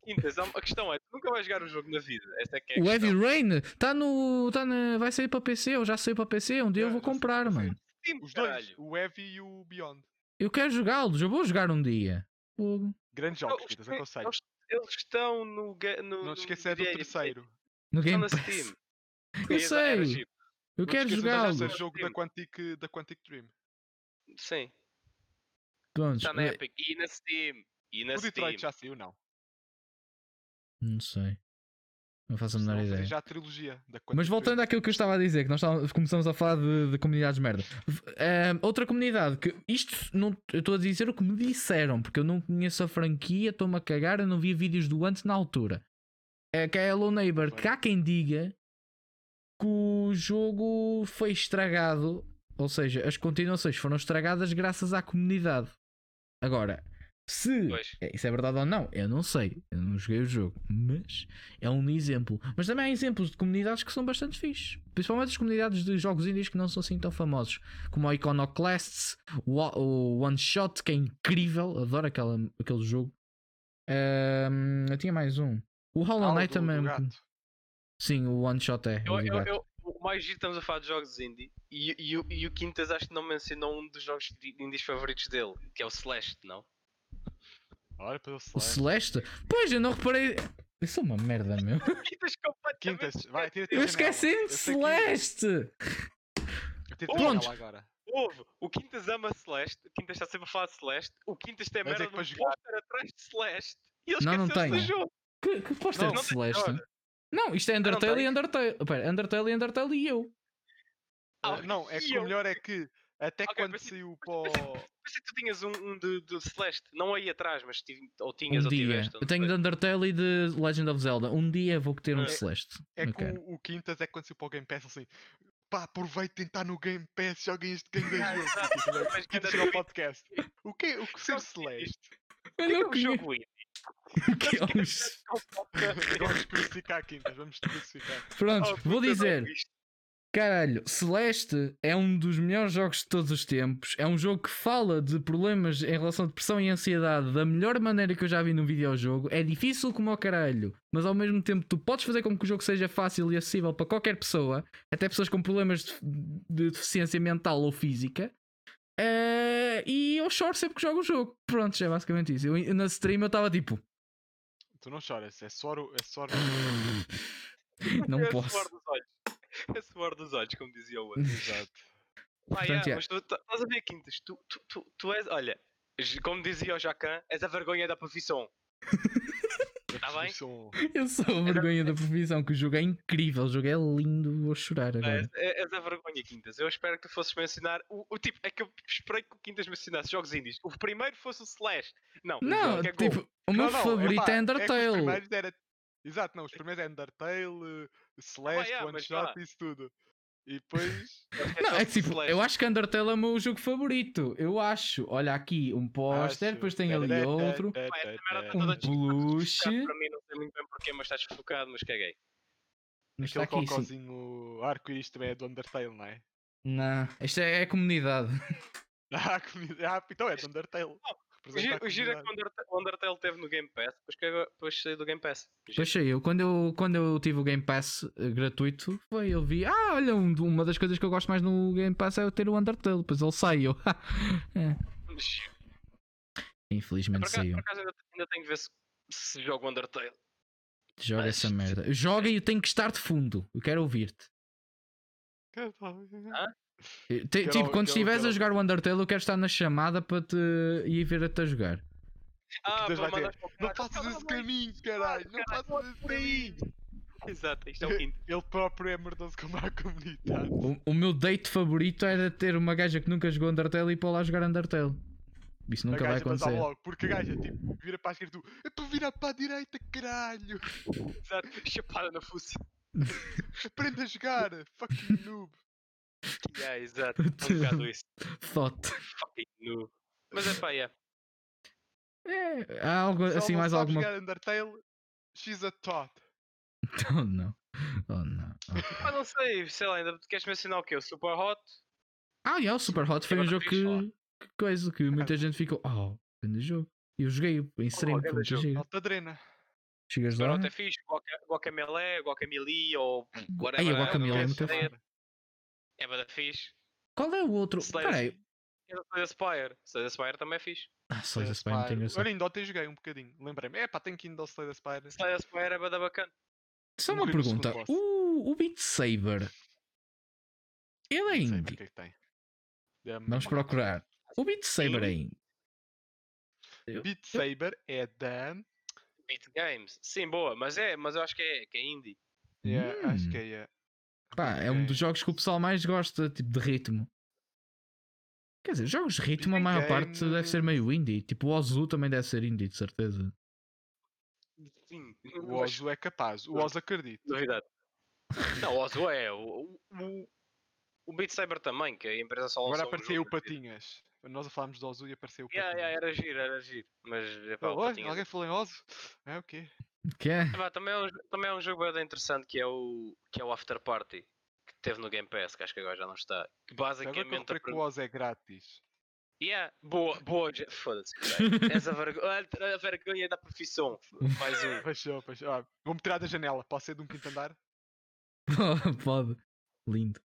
Quintas, a questão é, tu nunca vais jogar o jogo na vida. Esta é que é O Heavy. Rain está no. Tá na, vai sair para PC, ou já saiu para PC. Um dia eu vou comprar, mano. Sim, Os dois, o Heavy e o Beyond. Eu quero jogá-los, eu vou jogar um dia. Fogo. Grandes Não, jogos, os Vitas, três- aconselho. eles, eles estão no, no. Não te esquecer do terceiro. No Estão Game na Pass. Steam. *laughs* Eu Era- era sei. Eu Não quero jogá-los. terceiro jogo da Sim. Quantic, da Quantic Dream. Sim, Prontos. está na Epic. E na Steam. E na o Detroit Steam. já saiu, não. Não sei. Não faço a menor ideia. já a trilogia Mas voltando àquilo que eu estava a dizer, que nós começamos a falar de, de comunidades de merda. V- eh, outra comunidade que isto não, eu estou a dizer o que me disseram, porque eu não conheço a franquia, estou-me a cagar, eu não vi vídeos do antes na altura. É que é Hello Neighbor, que há quem diga que o jogo foi estragado, ou seja, as continuações foram estragadas graças à comunidade. Agora, Se Pois. é, isso é verdade ou não, eu não sei. Eu não joguei o jogo, mas é um exemplo. Mas também há exemplos de comunidades que são bastante fixes. Principalmente as comunidades de jogos indies que não são assim tão famosos, como o Iconoclasts, o, One Shot, que é incrível. Adoro aquela, aquele jogo. Ahm, eu tinha mais um. O Hollow Ah, Knight do também. é um Sim, o One Shot é. Eu, o do eu, eu, o mais giro estamos a falar de jogos indie e, e, o- e o Quintas acho que não mencionou um dos jogos indies favoritos dele, que é o Celeste, não? Olha para o O Celeste? Pois, eu não reparei. Isso é uma merda, meu. *laughs* Quintas completamente. Quintas, vai, tira-te Eu esqueci de Celeste! Pronto. Agora. Houve, o Quintas ama Celeste, o Quintas está sempre a falar de Celeste, o Quintas tem é merda um jogar- póster atrás de Celeste e ele Não, não esqueceu-se do jogo. Que, que póster Não, de não tem Celeste? história. Não, isto é não Undertale tem. e Undertale. Pera, Undertale e Undertale e eu. Ah, Ah, não, é que o melhor é que até Ok, quando pensei- saiu para o. Pensei que tu tinhas um, um de, de Celeste, não aí atrás, mas tive, ou tinhas Um ou dia. tiveste. Eu tenho de Undertale e de Legend of Zelda. Um dia vou ter um É- de Celeste. É que o, o Quintas é quando saiu para o Game Pass assim. Pá, aproveite e tentar no Game Pass, joguem este game Ah, de jogo. Tipo, né? Quintas chega ao podcast. O que o que ser Jogo Celeste? Eu O que é não um jogo que é um- *laughs* *laughs* Vamos crucificar Quintas, vamos crucificar. Pronto, Oh, vou dizer. Caralho, Celeste é um dos melhores jogos de todos os tempos. É um jogo que fala de problemas em relação a depressão e ansiedade da melhor maneira que eu já vi num videojogo. É difícil como ao caralho, mas ao mesmo tempo tu podes fazer com que o jogo seja fácil e acessível para qualquer pessoa, até pessoas com problemas de, de deficiência mental ou física. Eh, e eu choro sempre que jogo o jogo. Pronto, é basicamente isso. Eu, na stream eu estava tipo, Tu não choras, é só. o- É só o- *laughs* não posso. *laughs* É suor dos olhos, como dizia o outro. Exato. Ah, Portanto, yeah. mas tu tu- estás a ver, Quintas, tu, tu, tu, tu és, olha, como dizia o Jacan, és a vergonha da profissão. *laughs* Tá bem? Eu sou a vergonha da *laughs* profissão, que o jogo é incrível, o jogo é lindo, vou chorar agora. És, é- és a vergonha, Quintas. Eu espero que tu fosses mencionar. O, o tipo, é que eu esperei que o Quintas mencionasse jogos indies. O primeiro fosse o Celeste. Não, o Não, é tipo, o meu Não, não, favorito epá, é os Undertale. primeiros era- Exato, não, os primeiros é Undertale, Celeste, yeah, One Shot isso tudo. E *laughs* depois. Não, *laughs* é que tipo, Celeste. eu acho que Undertale é o meu jogo favorito. Eu acho. Olha aqui, um póster, depois tem ali outro. Tá Um peluche. Para mim, não sei muito bem porquê, mas está desfocado, mas caguei. Mas está Aquele aqui, cocôzinho arco-íris também é do Undertale, não é? Não, isto é, é a comunidade. *laughs* Ah, comunidade- ah, então é do Undertale. O Representa giro, a o giro é que o. Undertale, teve no Game Pass, depois, que depois saiu do Game Pass. Pois sei eu, quando eu, quando eu tive o Game Pass eh, gratuito, foi, eu vi, ah, olha, um- uma das coisas que eu gosto mais no Game Pass é eu ter o Undertale, depois ele saiu. *laughs* é, infelizmente acaso, saiu. por acaso ainda, ainda tenho que ver se, se jogo Undertale. Joga Mas- essa merda. Joga e eu tenho que estar de fundo. Eu quero ouvir-te. Eh, Quero- tipo, quando estiveres a jogar o Undertale, eu quero estar na chamada para te ir ver-te a jogar. Ah, para mandar o Não faças esse caminho, caralho! Não faças esse caminho! *laughs* Exato, isto é o quinto. Ele próprio é merdoso como a *laughs* comunidade. O, o meu date favorito era ter uma gaja que nunca jogou Undertale e ir para lá jogar Undertale. Isso nunca vai acontecer. logo, porque a gaja tipo, vira para a esquerda e tu, é para virar para a direita, caralho! *laughs* Exato, chapada na fuça. Aprenda a jogar, fucking noob! Yeah, exato, *laughs* um bocado isso. Thought. Fucking. Mas é pá, yeah. É, há algo, Se assim mais alguma. jogar Undertale, she's a tot. *laughs* Oh não. Oh não. Oh. Ah, não sei, sei lá, ainda queres mencionar o quê? O Super Hot? Ah, yeah, o Super Hot foi um jogo que, que coisa que muita gente ficou. Oh, grande jogo. E eu joguei em stream, grande foi muito giro. Alta drena. Chegas Super lá. Hot é fixe, Guaca- Guacamele, Guacamele ou whatever. Ai, a é, Guacamele não é muito saber. É bada fixe. Qual é o outro? Slay Peraí. O Slay Spire. Slay Spire também é fixe. Ah, só isso Spy não tem graça. Olha, ainda ontem joguei um bocadinho. Lembrei-me, é pá, tenho que ir ao Slay the Spider. Slay Spire é bada bacana. Só uma pergunta. O, o Beat Saber. Ele é indie. que é que tem. Dá-me- Vamos procurar. O Beat Saber é indie. Beat Saber é da. Beat Games. Sim, boa, mas é, mas eu acho que é, que é indie. É, Acho Hum. que é. Pá, é um dos jogos que o pessoal mais gosta, tipo de ritmo. Quer dizer, jogos de ritmo, a maior parte deve ser meio indie. Tipo, o Ozu também deve ser indie, de certeza. Sim. O Ozo é capaz. O Ozo acredita. Novidade. Não, o Ozo é. O, o, o, o Beat Saber também, que a empresa só Agora lançou um apareceu o. Patinhas. Nós a falámos de Ozu e apareceu o Yeah, Pokémon. yeah, era giro, era giro. Mas epá, Oh, oi, alguém falou em Ozu? É o quê? Que é? Epá, também, é um, também é um jogo bem interessante que é o, que é o After Party. Que teve no Game Pass, que acho que agora já não está. Que basicamente. que o Oz é grátis. Yeah, boa, boa, foda-se. *laughs* Essa vergonha, a vergonha da profissão. Mais um. *laughs* Fechou, fechou. Ah, Vou-me tirar da janela. Posso ser de um quinto andar? *laughs* Pode. Lindo.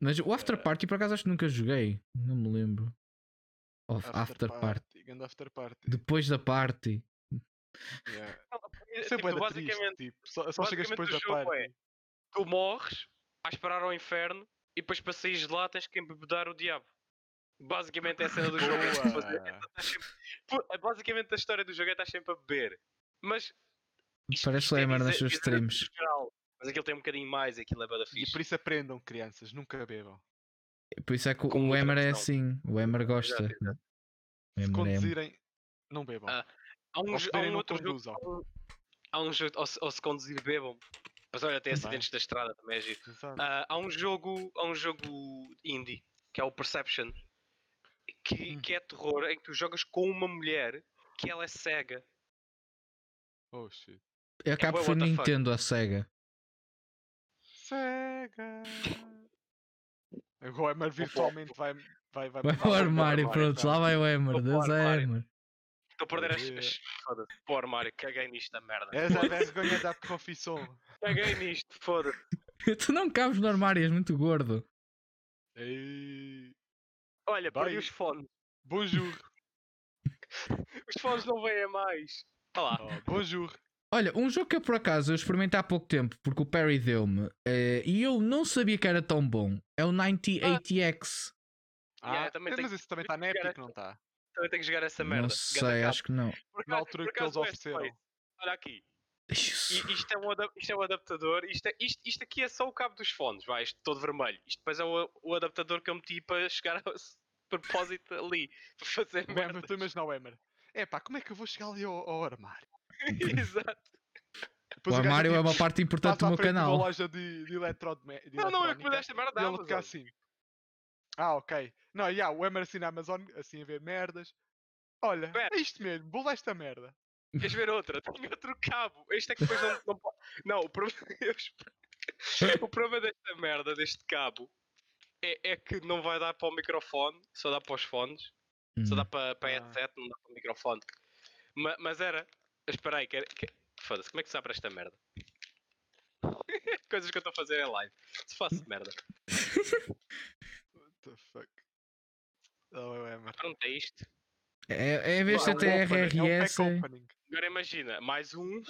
Mas o After Party por acaso acho que nunca joguei. Não me lembro. Of After, Party. Grande after party. Depois da party. Yeah. É, é tipo, da basicamente, triste, tipo. Só, só chegas depois da party. é- tu morres a esperar ao inferno e depois para sair de lá tens que embebedar o diabo. Basicamente é a cena do jogo. é Pô, é Basicamente a história do jogo é estás sempre a beber. Mas. Parece é Lemer nas suas streams. geral, Mas aquilo tem um bocadinho mais e aquilo é bada E fixe. por isso aprendam, crianças. Nunca bebam. Por isso é que o- Com o Emer é assim. O Emer gosta. Exato, exato. O Se é- conduzirem, não bebam. Ah, Há um, se há um outro jogo. conduzam. há um- Há um jogo. Ou se, ou se conduzir bebam. Mas olha, tem acidentes da estrada também é giro. Ah, há um jogo há um jogo indie que é o Perception que, Hum. que é terror em que tu jogas com uma mulher que ela é cega Oh shit. Eu acabo bué por. Nintendo a SEGA. Cega. Agora o Emer virtualmente vai. Vai, vai, *laughs* Vai para o armário, armário, pronto, tá? lá vai o Emer. Deus é. Emer. estou a perder as, as *laughs* foda-se para o armário caguei nisto da merda Essa é a vergonha da profissão. caguei nisto foda-se *laughs* Tu não cabes no armário, és muito gordo. Ei. olha perdi Vai. os fones Bonjour. os fones não vêm a mais Tá lá Oh, bonjour. Olha, um jogo que eu por acaso eu experimentei há pouco tempo, porque o Perry deu-me, eh, e eu não sabia que era tão bom, é o 9080X. Yeah, Ah, também mas tenho- esse também está na Epic, não está? também tenho que jogar essa merda Não sei, acho que não. Por Na altura que eles ofereceram. Olha aqui Isso. I- isto, é um isto é um adaptador, isto, é- isto, isto aqui é só o cabo dos fones, vai, isto todo vermelho. Isto depois é o, o adaptador que eu meti para chegar ao s- propósito ali, *laughs* para fazer merda. estou a imaginar o Emer. É pá, como é que eu vou chegar ali ao, ao armário? *laughs* Exato. O Depois armário é uma parte importante do meu de uma canal. loja de, de, eletrome- de Não, não, eu que me eletrónica, deste a merda E da ele Amazon. fica assim. Ah, ok. Não, yeah, o Emer assim na Amazon, assim a ver merdas. Olha, Espera. é isto mesmo, vou esta merda. Queres ver outra? *laughs* Tenho outro cabo. Este é que depois não, não pode. Não, o problema, *laughs* o problema desta merda, deste cabo, é, é que não vai dar para o microfone, só dá para os fones. Só Hum. dá para, para Ah. headset, não dá para o microfone. Ma- mas era. Espera aí, que, era- que... foda-se, como é que se abre esta merda? *laughs* Coisas que eu estou a fazer em live. Se faço merda. What the fuck? Oh, Emer. Pronto, é isto. É, é em vez de É ter é opening. Agora imagina, mais um.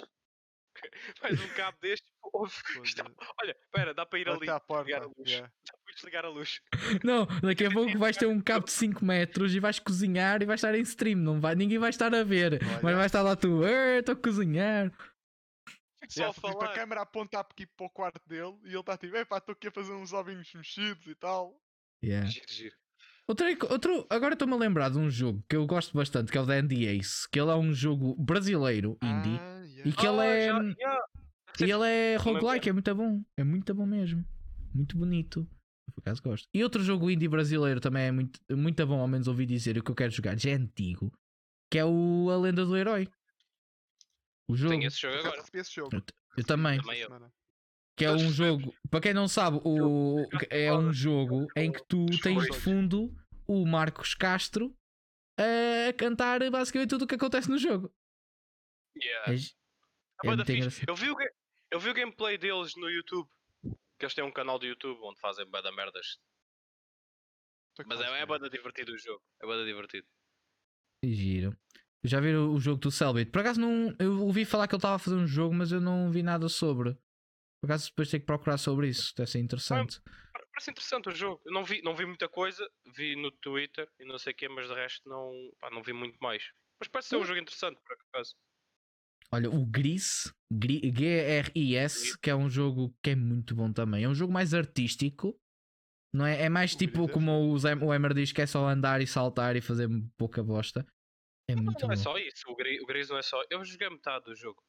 *laughs* mais um cabo deste. Ouve, Foda-se. *laughs* olha, espera, dá para ir ali. porta. Ligar a luz. yeah. Dá para desligar a luz. Não, daqui a pouco vais ter um cabo de 5 metros e vais cozinhar e vais estar em stream. Não vai, ninguém vai estar a ver. Mas Olha. vai estar lá tu, "Eh, estou a cozinhar. Só Yeah, a tipo, a falar. câmera aponta aqui para o quarto dele e ele está tipo, epá, estou aqui a fazer uns ovinhos mexidos e tal. Yeah. Giro, giro. Outro, outro, agora estou-me a lembrar de um jogo que eu gosto bastante, que é o da Andy Ace, que ele é um jogo brasileiro, indie, Ah, yeah. e que ele Ah, é. já- já. E ele é roguelike, é muito bom. É muito bom mesmo. Muito bonito. Eu, Por acaso gosto. E outro jogo indie brasileiro também é muito, muito bom, ao menos ouvi dizer, o que eu quero jogar, já é antigo, que é o A Lenda do Herói. O jogo. Tenho esse jogo agora. recebi esse jogo. Eu, eu também. Também eu. Que é Todos um jogo, para quem não sabe, o, é um jogo em que tu tens de fundo o Marcos Castro a cantar basicamente tudo o que acontece no jogo. Yeah. É, É é muito fixe. engraçado. Eu vi, o eu vi o gameplay deles no YouTube. Que eles têm um canal do YouTube onde fazem bué da merdas. Mas é, é yeah. bué da divertido o jogo. É bué da divertido. E giro. Já viram o jogo do Cellbit? Por acaso não. Eu ouvi falar que ele estava a fazer um jogo, mas eu não vi nada sobre. Por acaso depois tenho que procurar sobre isso. Deve ser interessante. Parece interessante o jogo. Eu não vi, não vi muita coisa. Vi no Twitter e não sei o quê, mas de resto não, pá, não vi muito mais. Mas parece ser um jogo interessante, por acaso. Olha, o Gris, Gri- G-R-I-S, que é um jogo que é muito bom também. É um jogo mais artístico. Não é? É mais tipo é como o, Zé, o Emer diz que é só andar e saltar e fazer pouca bosta. É Não, muito não bom. é só isso. O Gris, o Gris não é só. Eu joguei metade do jogo.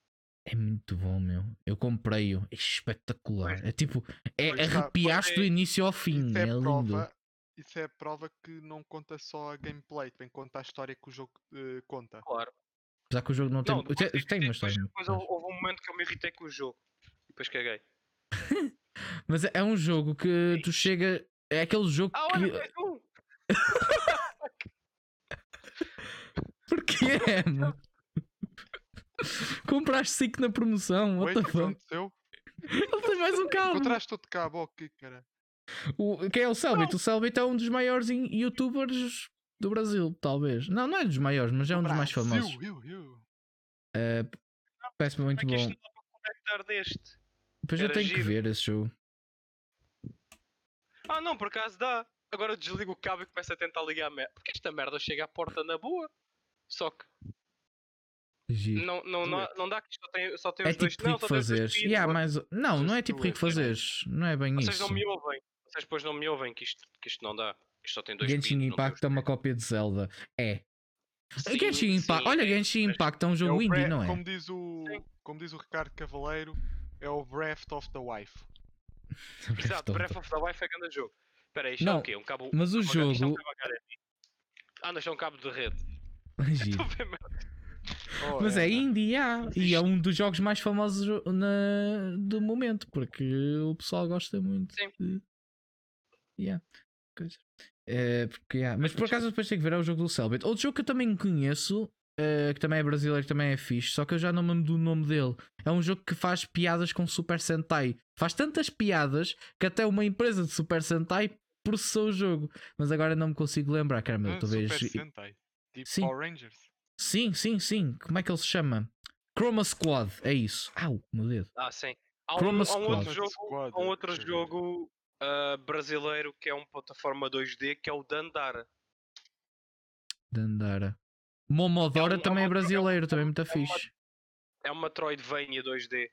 É muito bom, meu. Eu comprei-o. É espetacular. É tipo, é está, arrepiaste do é. início ao fim. Isso É, é, lindo. prova, isso é a prova que não conta só a gameplay, também conta a história que o jogo eh, conta. Claro. Apesar que o jogo não tem. Não, depois tem, irritei- tem uma depois, história. depois houve, houve um momento que eu me irritei com o jogo. E depois caguei. *laughs* Mas é- é um jogo que tu chega. É aquele jogo Ah, que. olha, um! *laughs* Porquê, mano? *laughs* Compraste 5 na promoção, what Oi, the o que fuck? aconteceu? Ele tem mais um carro. Encontraste todo cabo, ok, cara. O, quem é o Selbit? O Selbit é um dos maiores youtubers do Brasil, talvez. Não, não é dos maiores, mas é um dos mais famosos. eu, eu. Eh, Parece-me muito é que bom. isto não deste? Depois eu tenho que ver esse jogo. Ah, não, por acaso dá. Agora desligo o cabo e começo a tentar ligar a merda. Porque esta merda chega à porta na boa. Só que Giro. não, não, não, não dá que isto só tem, só tem É os dois. tipo não, só dois fazeres. pins, Yeah, mas... Não, não é Just tipo rico fazeres. Não é bem Vocês isso. não me ouvem. Vocês depois não me ouvem que isto, que isto não dá. Só tem dois Genshin pins, Impact é uma cópia de Zelda. É. Sim, Genshin Impact. sim, Olha, é, Genshin Impact é um É jogo o indie, não é? Como diz, o, Sim. como diz o Ricardo Cavaleiro, é o Breath of the Wife. *laughs* Exato, Breath of the Wild é grande jogo. Espera aí, isto é Não, o quê? Um cabo. Mas o um isto é um jogo. cabo HDMI. Ah, não, isto é um cabo de rede. *laughs* Oh, Mas é Ana. indie, yeah. E é um dos jogos mais famosos na... do momento, porque o pessoal gosta muito. Sim. De... Yeah. Coisa. É, porque, yeah. Mas por acaso depois tenho que ver é o jogo do Selbit. Outro jogo que eu também conheço, eh, que também é brasileiro, que também é fixe, só que eu já não me lembro do nome dele. É um jogo que faz piadas com Super Sentai. Faz tantas piadas que até uma empresa de Super Sentai processou o jogo. Mas agora não me consigo lembrar, caramba, Ah, talvez. Super Sentai. Tipo Sim. Power Rangers. Sim, sim, sim. Como é que ele se chama? Chroma Squad, é isso. Au, meu dedo. Ah, sim. Há um, Chroma há um outro Squad. jogo, Squad, há um outro jogo ah, brasileiro que é uma plataforma 2D que é o Dandara. Dandara. Momodora É um- é também é uma- brasileiro, é um- também é muito é uma- fixe. É uma Metroidvania 2D.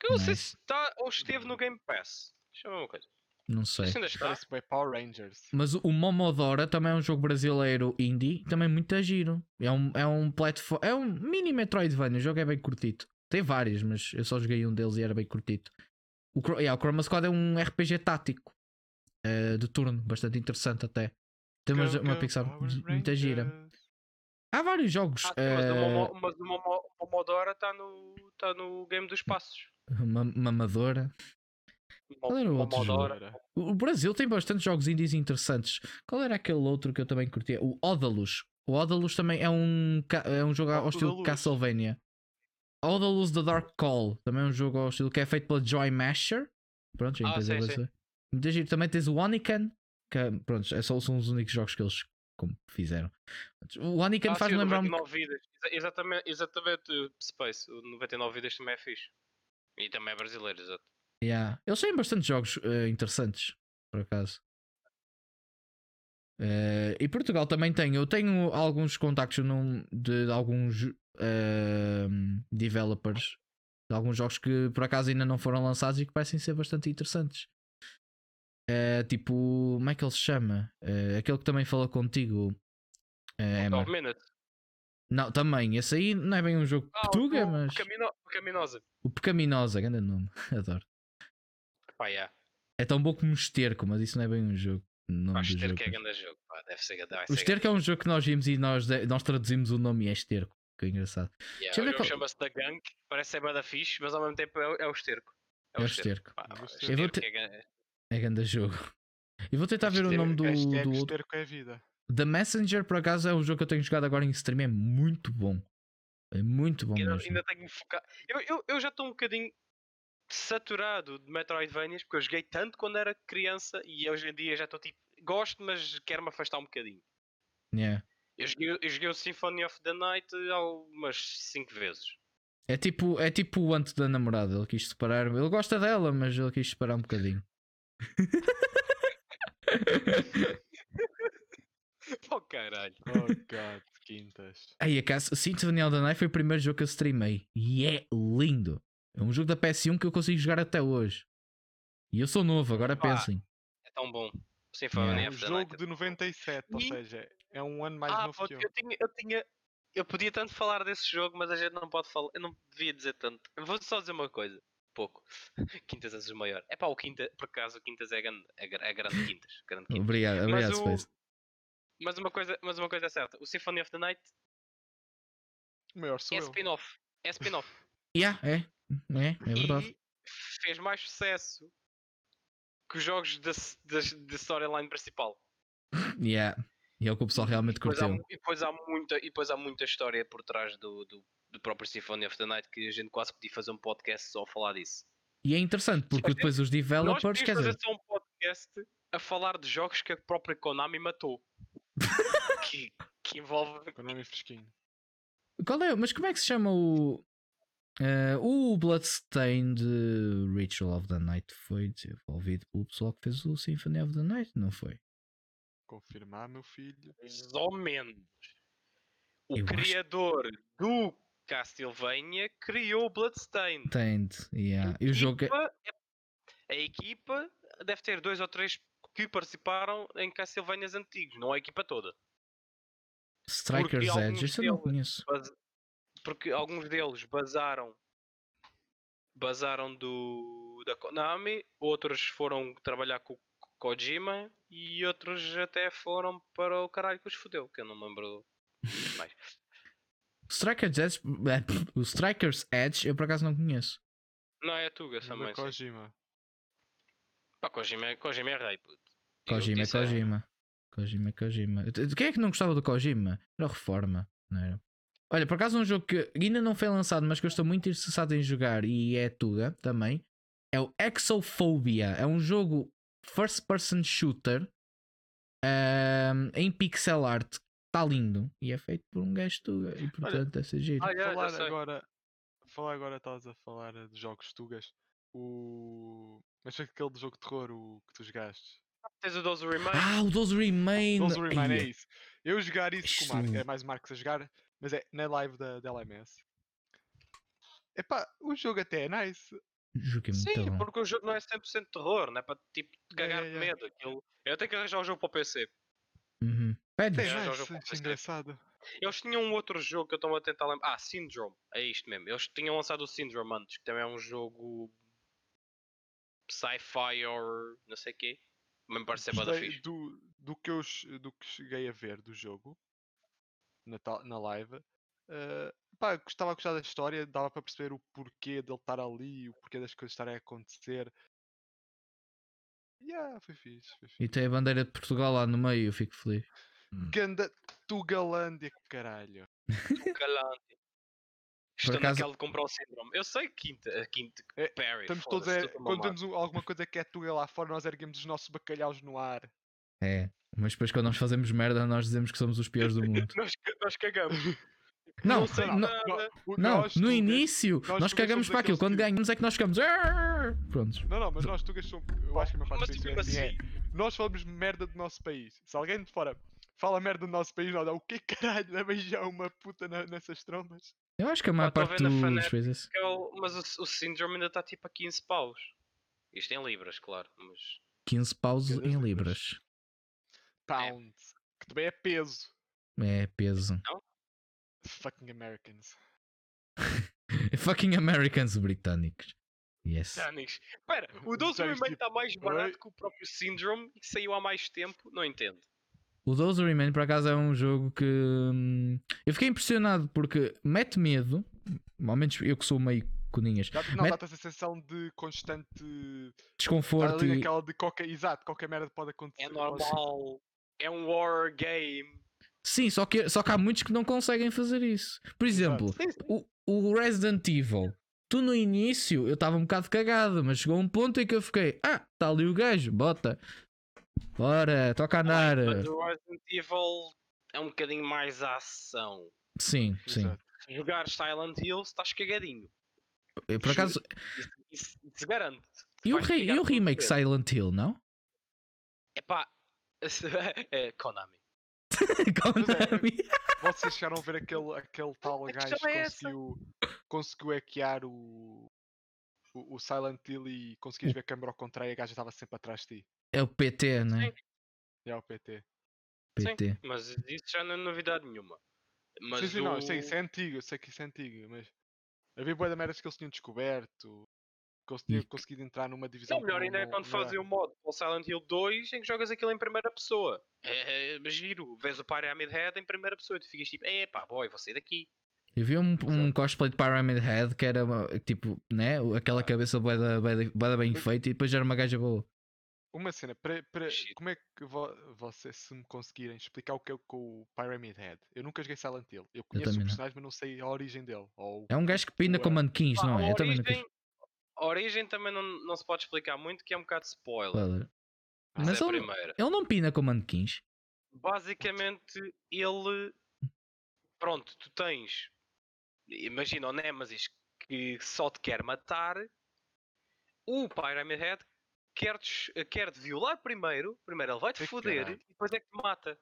Que eu não sei Nice. se está ou esteve no Game Pass. Deixa eu ver uma coisa. Não sei. Isso ainda está? Parece bem Power Rangers. Mas o- o Momodora também é um jogo brasileiro indie, também muito giro. É um, é um platform, é um mini Metroidvania, o jogo é bem curtito. Tem vários, mas eu só joguei um deles e era bem curtito. O, yeah, o Chroma Squad é um RPG tático eh, de turno, bastante interessante até. Tem uma, Go, uma go, pixel muito gira. Rangers. Há vários jogos. Ah, mas, eh, Momo, o Momodora está no, tá no Game dos Passos. ma- mamadora. Qual era o outro. Era. O Brasil tem bastantes jogos indies interessantes. Qual era aquele outro que eu também curtia? O Odalus. O Odalus também é um, é um jogo ao estilo. Castlevania. Odalus The Dark Call. Também é um jogo ao estilo que é feito pela Joy Masher. Pronto, já Ah, sim, sim. Muito giro. Também tens o Onican. Que, é- pronto, são os únicos jogos que eles como, fizeram. O Onican Ah, faz-me sim, lembrar um 99 vidas. Exa- Exatamente, exatamente o Space. O 99 vidas também é fixe. E também é brasileiro, exato. Yeah. Eles têm bastante jogos eh, interessantes, por acaso. Eh, e Portugal também tem. Eu tenho alguns contactos num- de, de alguns eh, developers de alguns jogos que por acaso ainda não foram lançados e que parecem ser bastante interessantes. Eh, tipo, como é que ele se chama? Eh, aquele que também fala contigo. Eh, Emma. 9 Minutes. Não, também. Esse aí não é bem um jogo Ah, portuga, o, mas. o Camino, Caminosa. O Pecaminosa, grande nome. *laughs* Adoro. Pá, yeah. É tão bom como o Esterco, mas isso não é bem um jogo. o Pá, Esterco jogo. é grande jogo. Pá, deve ser O Esterco é um jogo que nós vimos e nós, nós traduzimos o nome e é Esterco. Que é engraçado. Deixa eu Yeah, ver o jogo qual- chama-se The Gang. Parece ser bada fixe, mas ao mesmo tempo é, o- é o Esterco. É o Esterco. Pá, Eu vou o Eu vou Esterco ter- é grande. É grande jogo. E vou tentar ver o Esterco- nome do, do outro. Esterco é vida. The Messenger, por acaso, é um jogo que eu tenho jogado agora em stream. É muito bom. É muito bom Ainda, mesmo. ainda tenho focar. Eu, eu, eu já estou um bocadinho saturado de Metroidvanias porque eu joguei tanto quando era criança e hoje em dia já estou tipo. Gosto, mas quero-me afastar um bocadinho. Yeah. Eu joguei, eu joguei o Symphony of the Night algumas 5 vezes. É tipo, é tipo o antes da namorada. Ele quis separar. Ele gosta dela, mas ele quis separar um bocadinho. *laughs* Oh caralho. Oh god, quintas. Aí, a casa, Symphony of the Night foi o primeiro jogo que eu streamei. E é lindo. É um jogo da PS1 que eu consigo jogar até hoje. E eu sou novo, agora Pá, pensem. É tão bom. Symphony. É um of the jogo Night. de 97, ou seja, é um ano mais ah, novo que eu. eu tinha, eu tinha. Eu podia tanto falar desse jogo, mas a gente não pode falar. Eu não devia dizer tanto. Eu vou só dizer uma coisa. pouco. *laughs* Quintas Azul maior. É pá, o Quinta, por acaso o Quintas é grande, é, é grande Quintas. Grande Quintas. Obrigado, obrigado, mas, o- Space. mas, uma coisa, mas uma coisa é certa, o Symphony of the Night O maior sou é spin-off. É spin-off. *laughs* Yeah, é, é, é verdade. E fez mais sucesso que os jogos da das- da storyline principal. *laughs* Yeah. E é o que o pessoal realmente E depois, há, curtiu. e depois há muita, e depois há muita história por trás do, do, do próprio Symphony of the Night que a gente quase podia fazer um podcast só a falar disso. E é interessante porque depois os Nós developers, podíamos quer fazer dizer, só um podcast a falar de jogos que a própria Konami matou. *laughs* que, que envolve. Nome fresquinho. qual é? Mas como é que se chama o. eh, o Bloodstained Ritual of the Night foi desenvolvido pelo pessoal que fez o Symphony of the Night, não foi? Confirmar, meu filho. Mais ou menos. O Eu acho- criador do Castlevania criou o Bloodstained. Tained, yeah. E o jogo é. equipa- A equipa deve ter dois ou três que participaram em Castlevanias antigos, não a equipa toda. Strikers Edge, isso eu não conheço. Base- Porque alguns deles basaram basaram do da Konami, outros foram trabalhar com o Kojima e outros até foram para o caralho que os fodeu, que eu não me lembro mais. *laughs* Strikers Edge, eh, *laughs* o Strikers Edge eu por acaso não conheço. Não é a Tuga também. Kojima. Pá, Kojima, é- Kojima é rei, puto. O Kojima é é- Kojima. Kojima é Kojima. De Quem é que não gostava do Kojima? Era o Reforma, não era? Olha, por acaso um jogo que ainda não foi lançado, mas que eu estou muito interessado em jogar e é Tuga também. É o Exophobia. É um jogo first person shooter ahm, em pixel art. Está lindo. E é feito por um gajo Tuga. E portanto é ser giro. Ah, já falar agora. Falar agora, estás a falar eh, de jogos tugas. O. Mas foi aquele de jogo de terror o que tu jogaste. Tens o 12 Remain. Ah, o Those Remain. Those Remain é Ai, isso. Eu jogar isso com o Marcos, é mais o Marcos a jogar, mas é na live da, da LMS. Epá, o jogo até é nice. Jogo é muito Sim, bom. porque o jogo não é 100% terror, não é para tipo te Yeah, cagar yeah, de yeah. medo. Aquilo... Eu tenho que arranjar o jogo para o PC. Uhum. Pedes? É nice, jogo é engraçado. Eles tinham um outro jogo que eu estou a tentar lembrar. Ah, Syndrome. É isto mesmo. Eles tinham lançado o Syndrome antes, que também é um jogo sci-fi or não sei o quê. Mesmo parece ser bada fixe. do, do, que eu, do que cheguei a ver do jogo na, na live. eh, pá, gostava a gostar da história, dava para perceber o porquê dele estar ali, o porquê das coisas estarem a acontecer. Yeah, foi fixe, foi fixe. E tem a bandeira de Portugal lá no meio, eu fico feliz. Ganda Tugalândia, caralho. Calante. Estou acaso- naquela de comprar o Syndrome. Eu sei que quinta, quinta É, Perry. Estamos todos a, quando temos um- alguma coisa que é Tuga lá fora, nós erguemos os nossos bacalhaus no ar. É, mas depois quando nós fazemos merda, nós dizemos que somos os piores do *laughs* mundo. Nós, nós cagamos. *laughs* Não, não sei não, Não, nós, no início nós nós cagamos para aquilo. Quando ganhamos é que nós ficamos. Prontos. Não, não, mas nós Tugas somos. Eu acho que a minha parte Mas do tipo é assim, é, nós falamos merda do nosso país. Se alguém de fora fala merda do nosso país, nós dá o que *laughs* caralho? A beijar uma puta na- nessas trombas. Eu acho que a maior tô parte dos coisas. é o- mas o, o Syndrome ainda está tipo a 15 paus. Isto em libras, claro. Mas 15 paus em vez. libras. Pound. Que também é peso. É peso. Fucking Americans. *laughs* Fucking Americans britânicos. Yes. Danix. Espera, o 12 Já viste, Remain está mais barato que o próprio Syndrome e saiu há mais tempo. Não entendo. O Those Remain, por acaso, é um jogo que hum, eu fiquei impressionado porque mete medo. Ao menos eu que sou meio coninhas. Dá- Não, Met- dá-te a sensação de constante. Desconforto ali e. naquela de qualquer. Exato, qualquer merda pode acontecer. É normal. É um war game. Sim, só que, só que há muitos que não conseguem fazer isso. Por exemplo, o, o Resident Evil. Tu no início eu estava um bocado cagado, mas chegou um ponto em que eu fiquei: Ah, está ali o gajo, bota. Bora, toca a andar. Mas o Resident Evil é um bocadinho mais a ação. Sim, sim. Exato. Se jogar Silent Hill, estás cagadinho. Eu, por acaso, Isso, isso, isso garante. e o, re- e o remake. Silent Hill, não? Epá. *laughs* é Konami. *laughs* Konami. Vocês chegaram a ver aquele, aquele tal A gajo que é conseguiu, conseguiu hackear o, o, o Silent Hill e conseguias ver a câmera ao contrário e a gaja estava sempre atrás de ti. É o PT, né? Sim. É o PT. PT. Mas isso já não é novidade nenhuma. Mas sim, sim, não, eu sei, o- isso é antigo, eu sei que isso é antigo, mas havia boa da merdas que eles tinham descoberto, cons- E- conseguido entrar numa É divisão. o melhor ainda é não- quando não fazem o modo o Silent Hill 2 em que jogas aquilo em primeira pessoa. É, é giro. Vês o Pyramid Head em primeira pessoa e tu ficas tipo, epá, boy, vou sair daqui. Eu vi um, um cosplay de Pyramid Head que era tipo, né? Aquela cabeça bué da bem feita e depois era uma gaja boa. Uma cena, para, para, Shit. como é que vo, vocês se me conseguirem explicar o que é com o Pyramid Head? Eu nunca joguei Silent Hill. Eu conheço o também não. personagem, mas não sei a origem dele. Ou É um gajo que pina com Ué. manequins, Pá, não a, é? Eu também não a origem também não, não se pode explicar muito, que é um bocado de spoiler. Mas Essa é ele, ele não pina com manequins. Basicamente, ele. Pronto, tu tens. Imagina o Nemesis que só te quer matar. O Pyramid Head quer-te quer -te violar primeiro. Primeiro ele vai-te Que foder e depois é que te mata.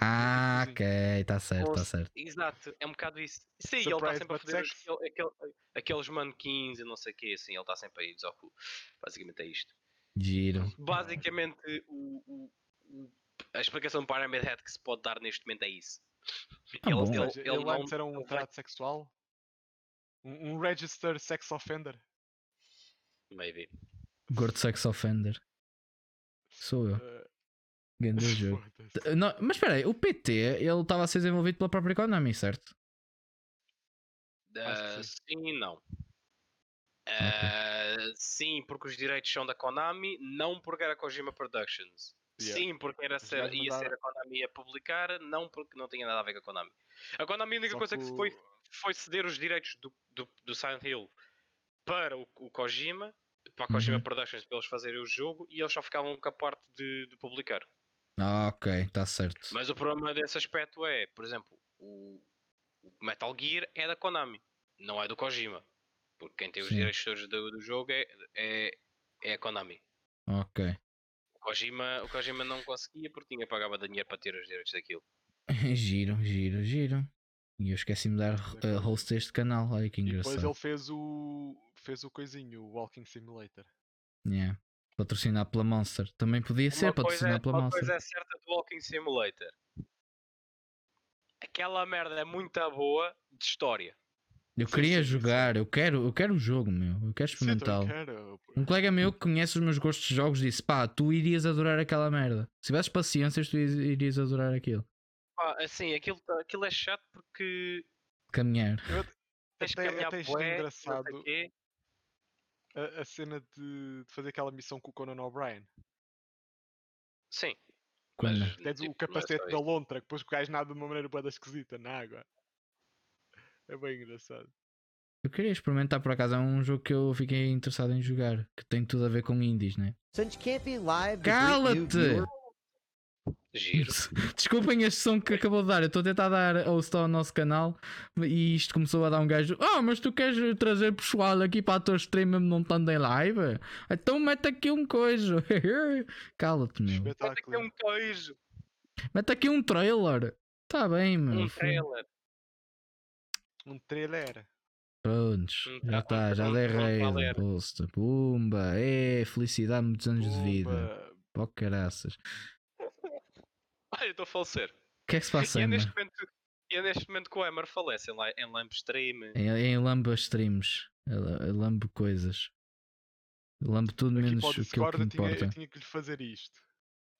Ah, ok, está certo, está Ou- certo. Exato, é um bocado isso. Sim, ele está Surprise sempre a sex. aquele- aquele- aqueles manequins e não sei o quê, assim, ele está sempre aí desocu. Basicamente é isto. Giro. Basicamente, o, o- o- a explicação do Pyramid Head que se pode dar neste momento é isso. Ah, bom. Ou seja, ele, não- antes era um ele vai- trato sexual? Um, um registered sex offender? Maybe. Gordo sex offender. Sou eu. Eh, Grande jogo. não, mas espera aí, o PT ele estava a ser desenvolvido pela própria Konami, certo? Que Ah, sim. e não. Ah, sim, porque os direitos são da Konami, não porque era Kojima Productions. Yeah. Sim, porque era ser, ia ser a Konami a publicar, não porque não tinha nada a ver com a Konami. A Konami a única Só coisa que foi, o- foi ceder os direitos do, do, do Silent Hill para o, o Kojima, para a Kojima Uhum. Productions para eles fazerem o jogo e eles só ficavam com a parte de, de publicar. Ah, ok, está certo. Mas o problema desse aspecto é, por exemplo, o, o Metal Gear é da Konami, não é do Kojima. Porque quem tem os Sim. direitos do, do jogo é, é, é a Konami. Ok. O Kojima, o Kojima não conseguia porque tinha pagava dinheiro para ter os direitos daquilo. *laughs* giro, giro, giro. E eu esqueci-me de dar uh, host a este canal. Olha que E depois engraçado. ele fez o. fez o coisinho, o Walking Simulator. Yeah. Patrocinado pela Monster. Também podia ser uma coisa, patrocinado pela uma Monster. coisa é certa do Walking Simulator. Aquela merda é muito boa de história. Eu queria sim, sim. jogar, eu quero, eu quero o jogo, meu. Eu quero eu experimentá-lo. Um colega meu que conhece os meus gostos de jogos disse: pá, tu irias adorar aquela merda. Se tivesses paciências, tu irias- adorar aquilo. Pá, assim, aquilo, aquilo é chato porque Caminhar. tens que Até, caminhar até bué, sei engraçado quê. A, a cena de, de fazer aquela missão com o Conan O'Brien. Sim. Mas, Tens tipo, o capacete é da só lontra, que depois o gajo nada de uma maneira boa esquisita na água. *laughs* É bem engraçado. Eu queria experimentar por acaso. É um jogo que eu fiquei interessado em jogar. Que tem tudo a ver com indies, né? Cala-te! Giro. Desculpem este som que acabou de dar. Eu estou a tentar dar host ao nosso canal e isto começou a dar um gajo. Ah, mas tu queres trazer pessoal aqui para a tua stream mesmo não estando em live? Então mete aqui um coisa. *laughs* Cala-te, meu. Ter Espetáculo. um queijo, Mete aqui um trailer. Tá bem, meu. um trailer. Um trailer. Prontos, Um já está, já dei rei. Pumba, é felicidade, muitos anos de vida. Pumba. Pó caraças. *laughs* Eu estou a falecer. O que é que se passa, E é neste momento, e é neste momento que o Emer falece em, em Lamp Stream. Em, em Lamba streams. Lambo coisas. Lambo tudo Aqui menos o que Discord me eu tinha, importa. eu tinha que lhe fazer isto.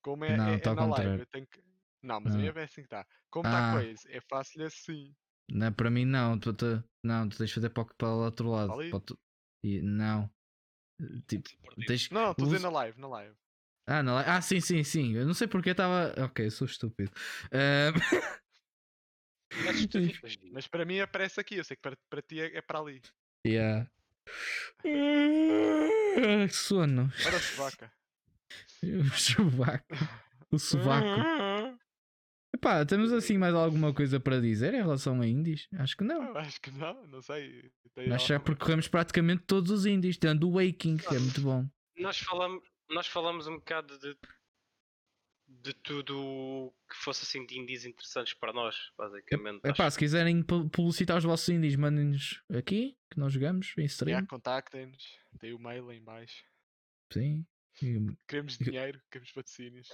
Como é, Não, é, tá é ao na live, contrário. eu tenho que... Não, mas a Ah. minha é assim que está. Como está Ah. coisa, é fácil assim. Não, para mim não. Tu, tu- não, tu tens de fazer para, o- para o outro lado. Tu- e, não. Tipo, tens, Não, não, estou a dizer na live, na live. Ah, não, ah, sim, sim, sim. Eu não sei porque estava. Ok, eu sou estúpido. Ah, *laughs* Mas para mim aparece aqui, eu sei que para, para ti é, é para ali. yeah. Ah, Sono. Ora, vaca. *laughs* O sovaco. O sovaco. Epá, temos assim mais alguma coisa para dizer em relação a indies? Acho que não. Eu acho que não, não sei. Nós já percorremos praticamente todos os indies, tendo o Waking, que é muito bom. Nós falamos, nós falamos um bocado de, de tudo que fosse assim de indies interessantes para nós, basicamente. Epá, se quiserem pu- publicitar os vossos indies, mandem-nos aqui, que nós jogamos em stream. Já, contactem-nos. Tem o mail aí em baixo. Sim. Queremos *laughs* Eu- dinheiro, queremos patrocínios.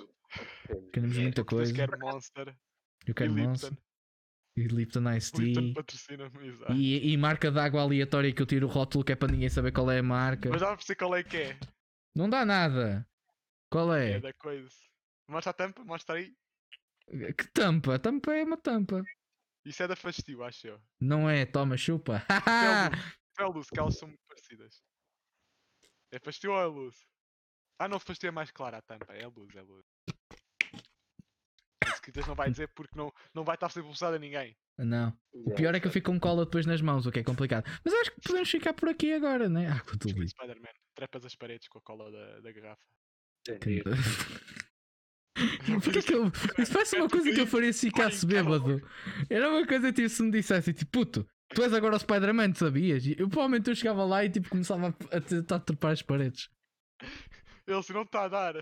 Queremos muita Eu coisa. quero Monster Eu quero e Monster. Lipton. E Lipton Ice Tea. *laughs* E, e marca de água aleatória que eu tiro o rótulo que é para ninguém saber qual é a marca. Mas dá para perceber qual é que é. Não dá nada. Qual É, é? da coisa. Mostra a tampa, mostra aí. Que tampa? Tampa é uma tampa. Isso é da Fastio, acho eu. Não é, toma, chupa. É luz, que elas são muito parecidas. É Fastio ou é luz? Ah não, Fastio é mais clara a tampa. É luz, é luz. Quiseres não vai dizer porque não, não vai estar a ser publicidade a ninguém. não. O pior é que eu fico com cola depois nas mãos, o que é complicado. Mas acho que podemos ficar por aqui agora, né? Ah, com tudo isso. Spider-Man, trepas as paredes com a cola da, da garrafa. Entendi. *laughs* Porquê que eu. Isso parece uma coisa que eu faria se ficasse bêbado. Era uma coisa tipo se me dissesse tipo, puto, tu és agora o Spider-Man, sabias? E Eu provavelmente eu chegava lá e tipo começava a, a tentar trepar as paredes. Ele se não está a dar.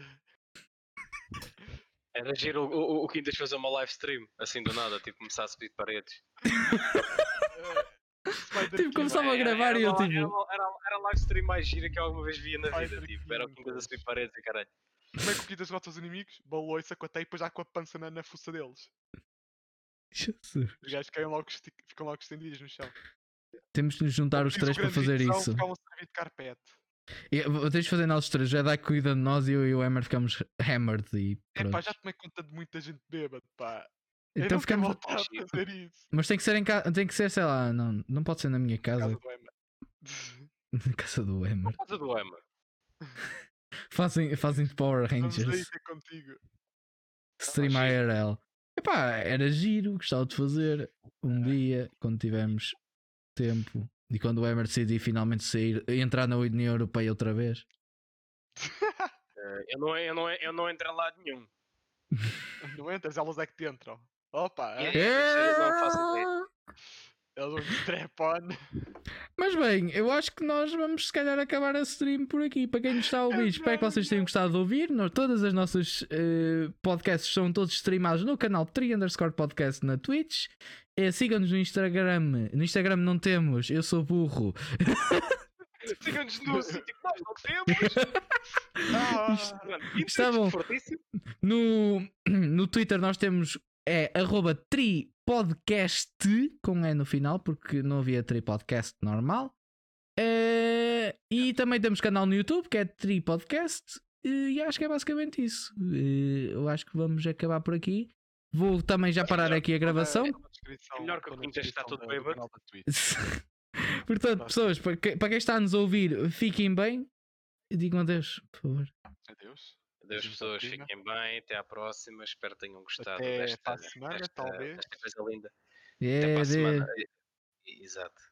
Era giro o, o, o Quintas fazer uma live stream, assim do nada, tipo começar a subir paredes. *laughs* *laughs* *laughs* Tipo, começava a Era- gravar era e eu tipo. Era, era, era a live stream mais gira que eu alguma vez via na vida. Tipo, era o Quintas a subir paredes e caralho. Como é que o Quitas rota os inimigos? Baloiça com a teia e depois já com a pança na, na fuça deles. Jesus. Os gajos caem logo, ficam logo estendidos no chão. Temos de nos juntar os três para fazer isso. Servir de carpete. E, vou- Tens de fazer nós os três. Já dá cuida de nós e eu e o Hammer ficamos hammered e É pá, pronto. já tomei conta de muita gente bêbada, pá. Eu Então ficamos. voltar a fazer isso. Mas tem que ser em casa. Tem que ser, sei lá, não, não pode ser na minha Casa casa. do Emma. *laughs* Na casa do Hammer. Casa do Emma. *laughs* Fazem, fazem Power Vamos aí Rangers. Stream. IRL. Epá, era giro, gostava de fazer um dia, quando tivermos tempo e quando o Hammer decidir finalmente sair, entrar na União Europeia outra vez. *laughs* Eh, Eu não, eu, não, eu não entro em lado nenhum. Não entras, elas é que te entram. Opa, É. É. eles vão de strap-on. Mas bem, eu acho que nós vamos se calhar acabar a stream por aqui. Para quem nos está a ouvir, espero que vocês tenham gostado de ouvir. Nós, todas as nossas eh, podcasts são todos streamados no canal 3 underscore podcast na Twitch. Eh, Sigam-nos no Instagram. No Instagram não temos, eu sou burro. *laughs* Siga-nos no *laughs* sítio que nós não temos. Ah, Estavam-. No, *clears throat* no Twitter nós temos é arroba tripodcast com E no final, porque não havia tripodcast normal. Eh, e também temos canal no YouTube que é tripodcast. E acho que é basicamente isso. Eh, eu acho que vamos acabar por aqui. Vou também já parar aqui a gravação. descrição- Melhor que o Quintas está descrição todo do- do bêbado. canal da Twitch. *laughs* Portanto, pessoas, para que- para quem está a nos ouvir, fiquem bem. E digam adeus, por favor. Adeus. Adeus, Beijinho pessoas. para a prima. Fiquem bem. Até à próxima. Espero que tenham gostado Até desta, para a semana, desta, talvez. desta coisa linda. É, Até para a adeus. semana. Exato.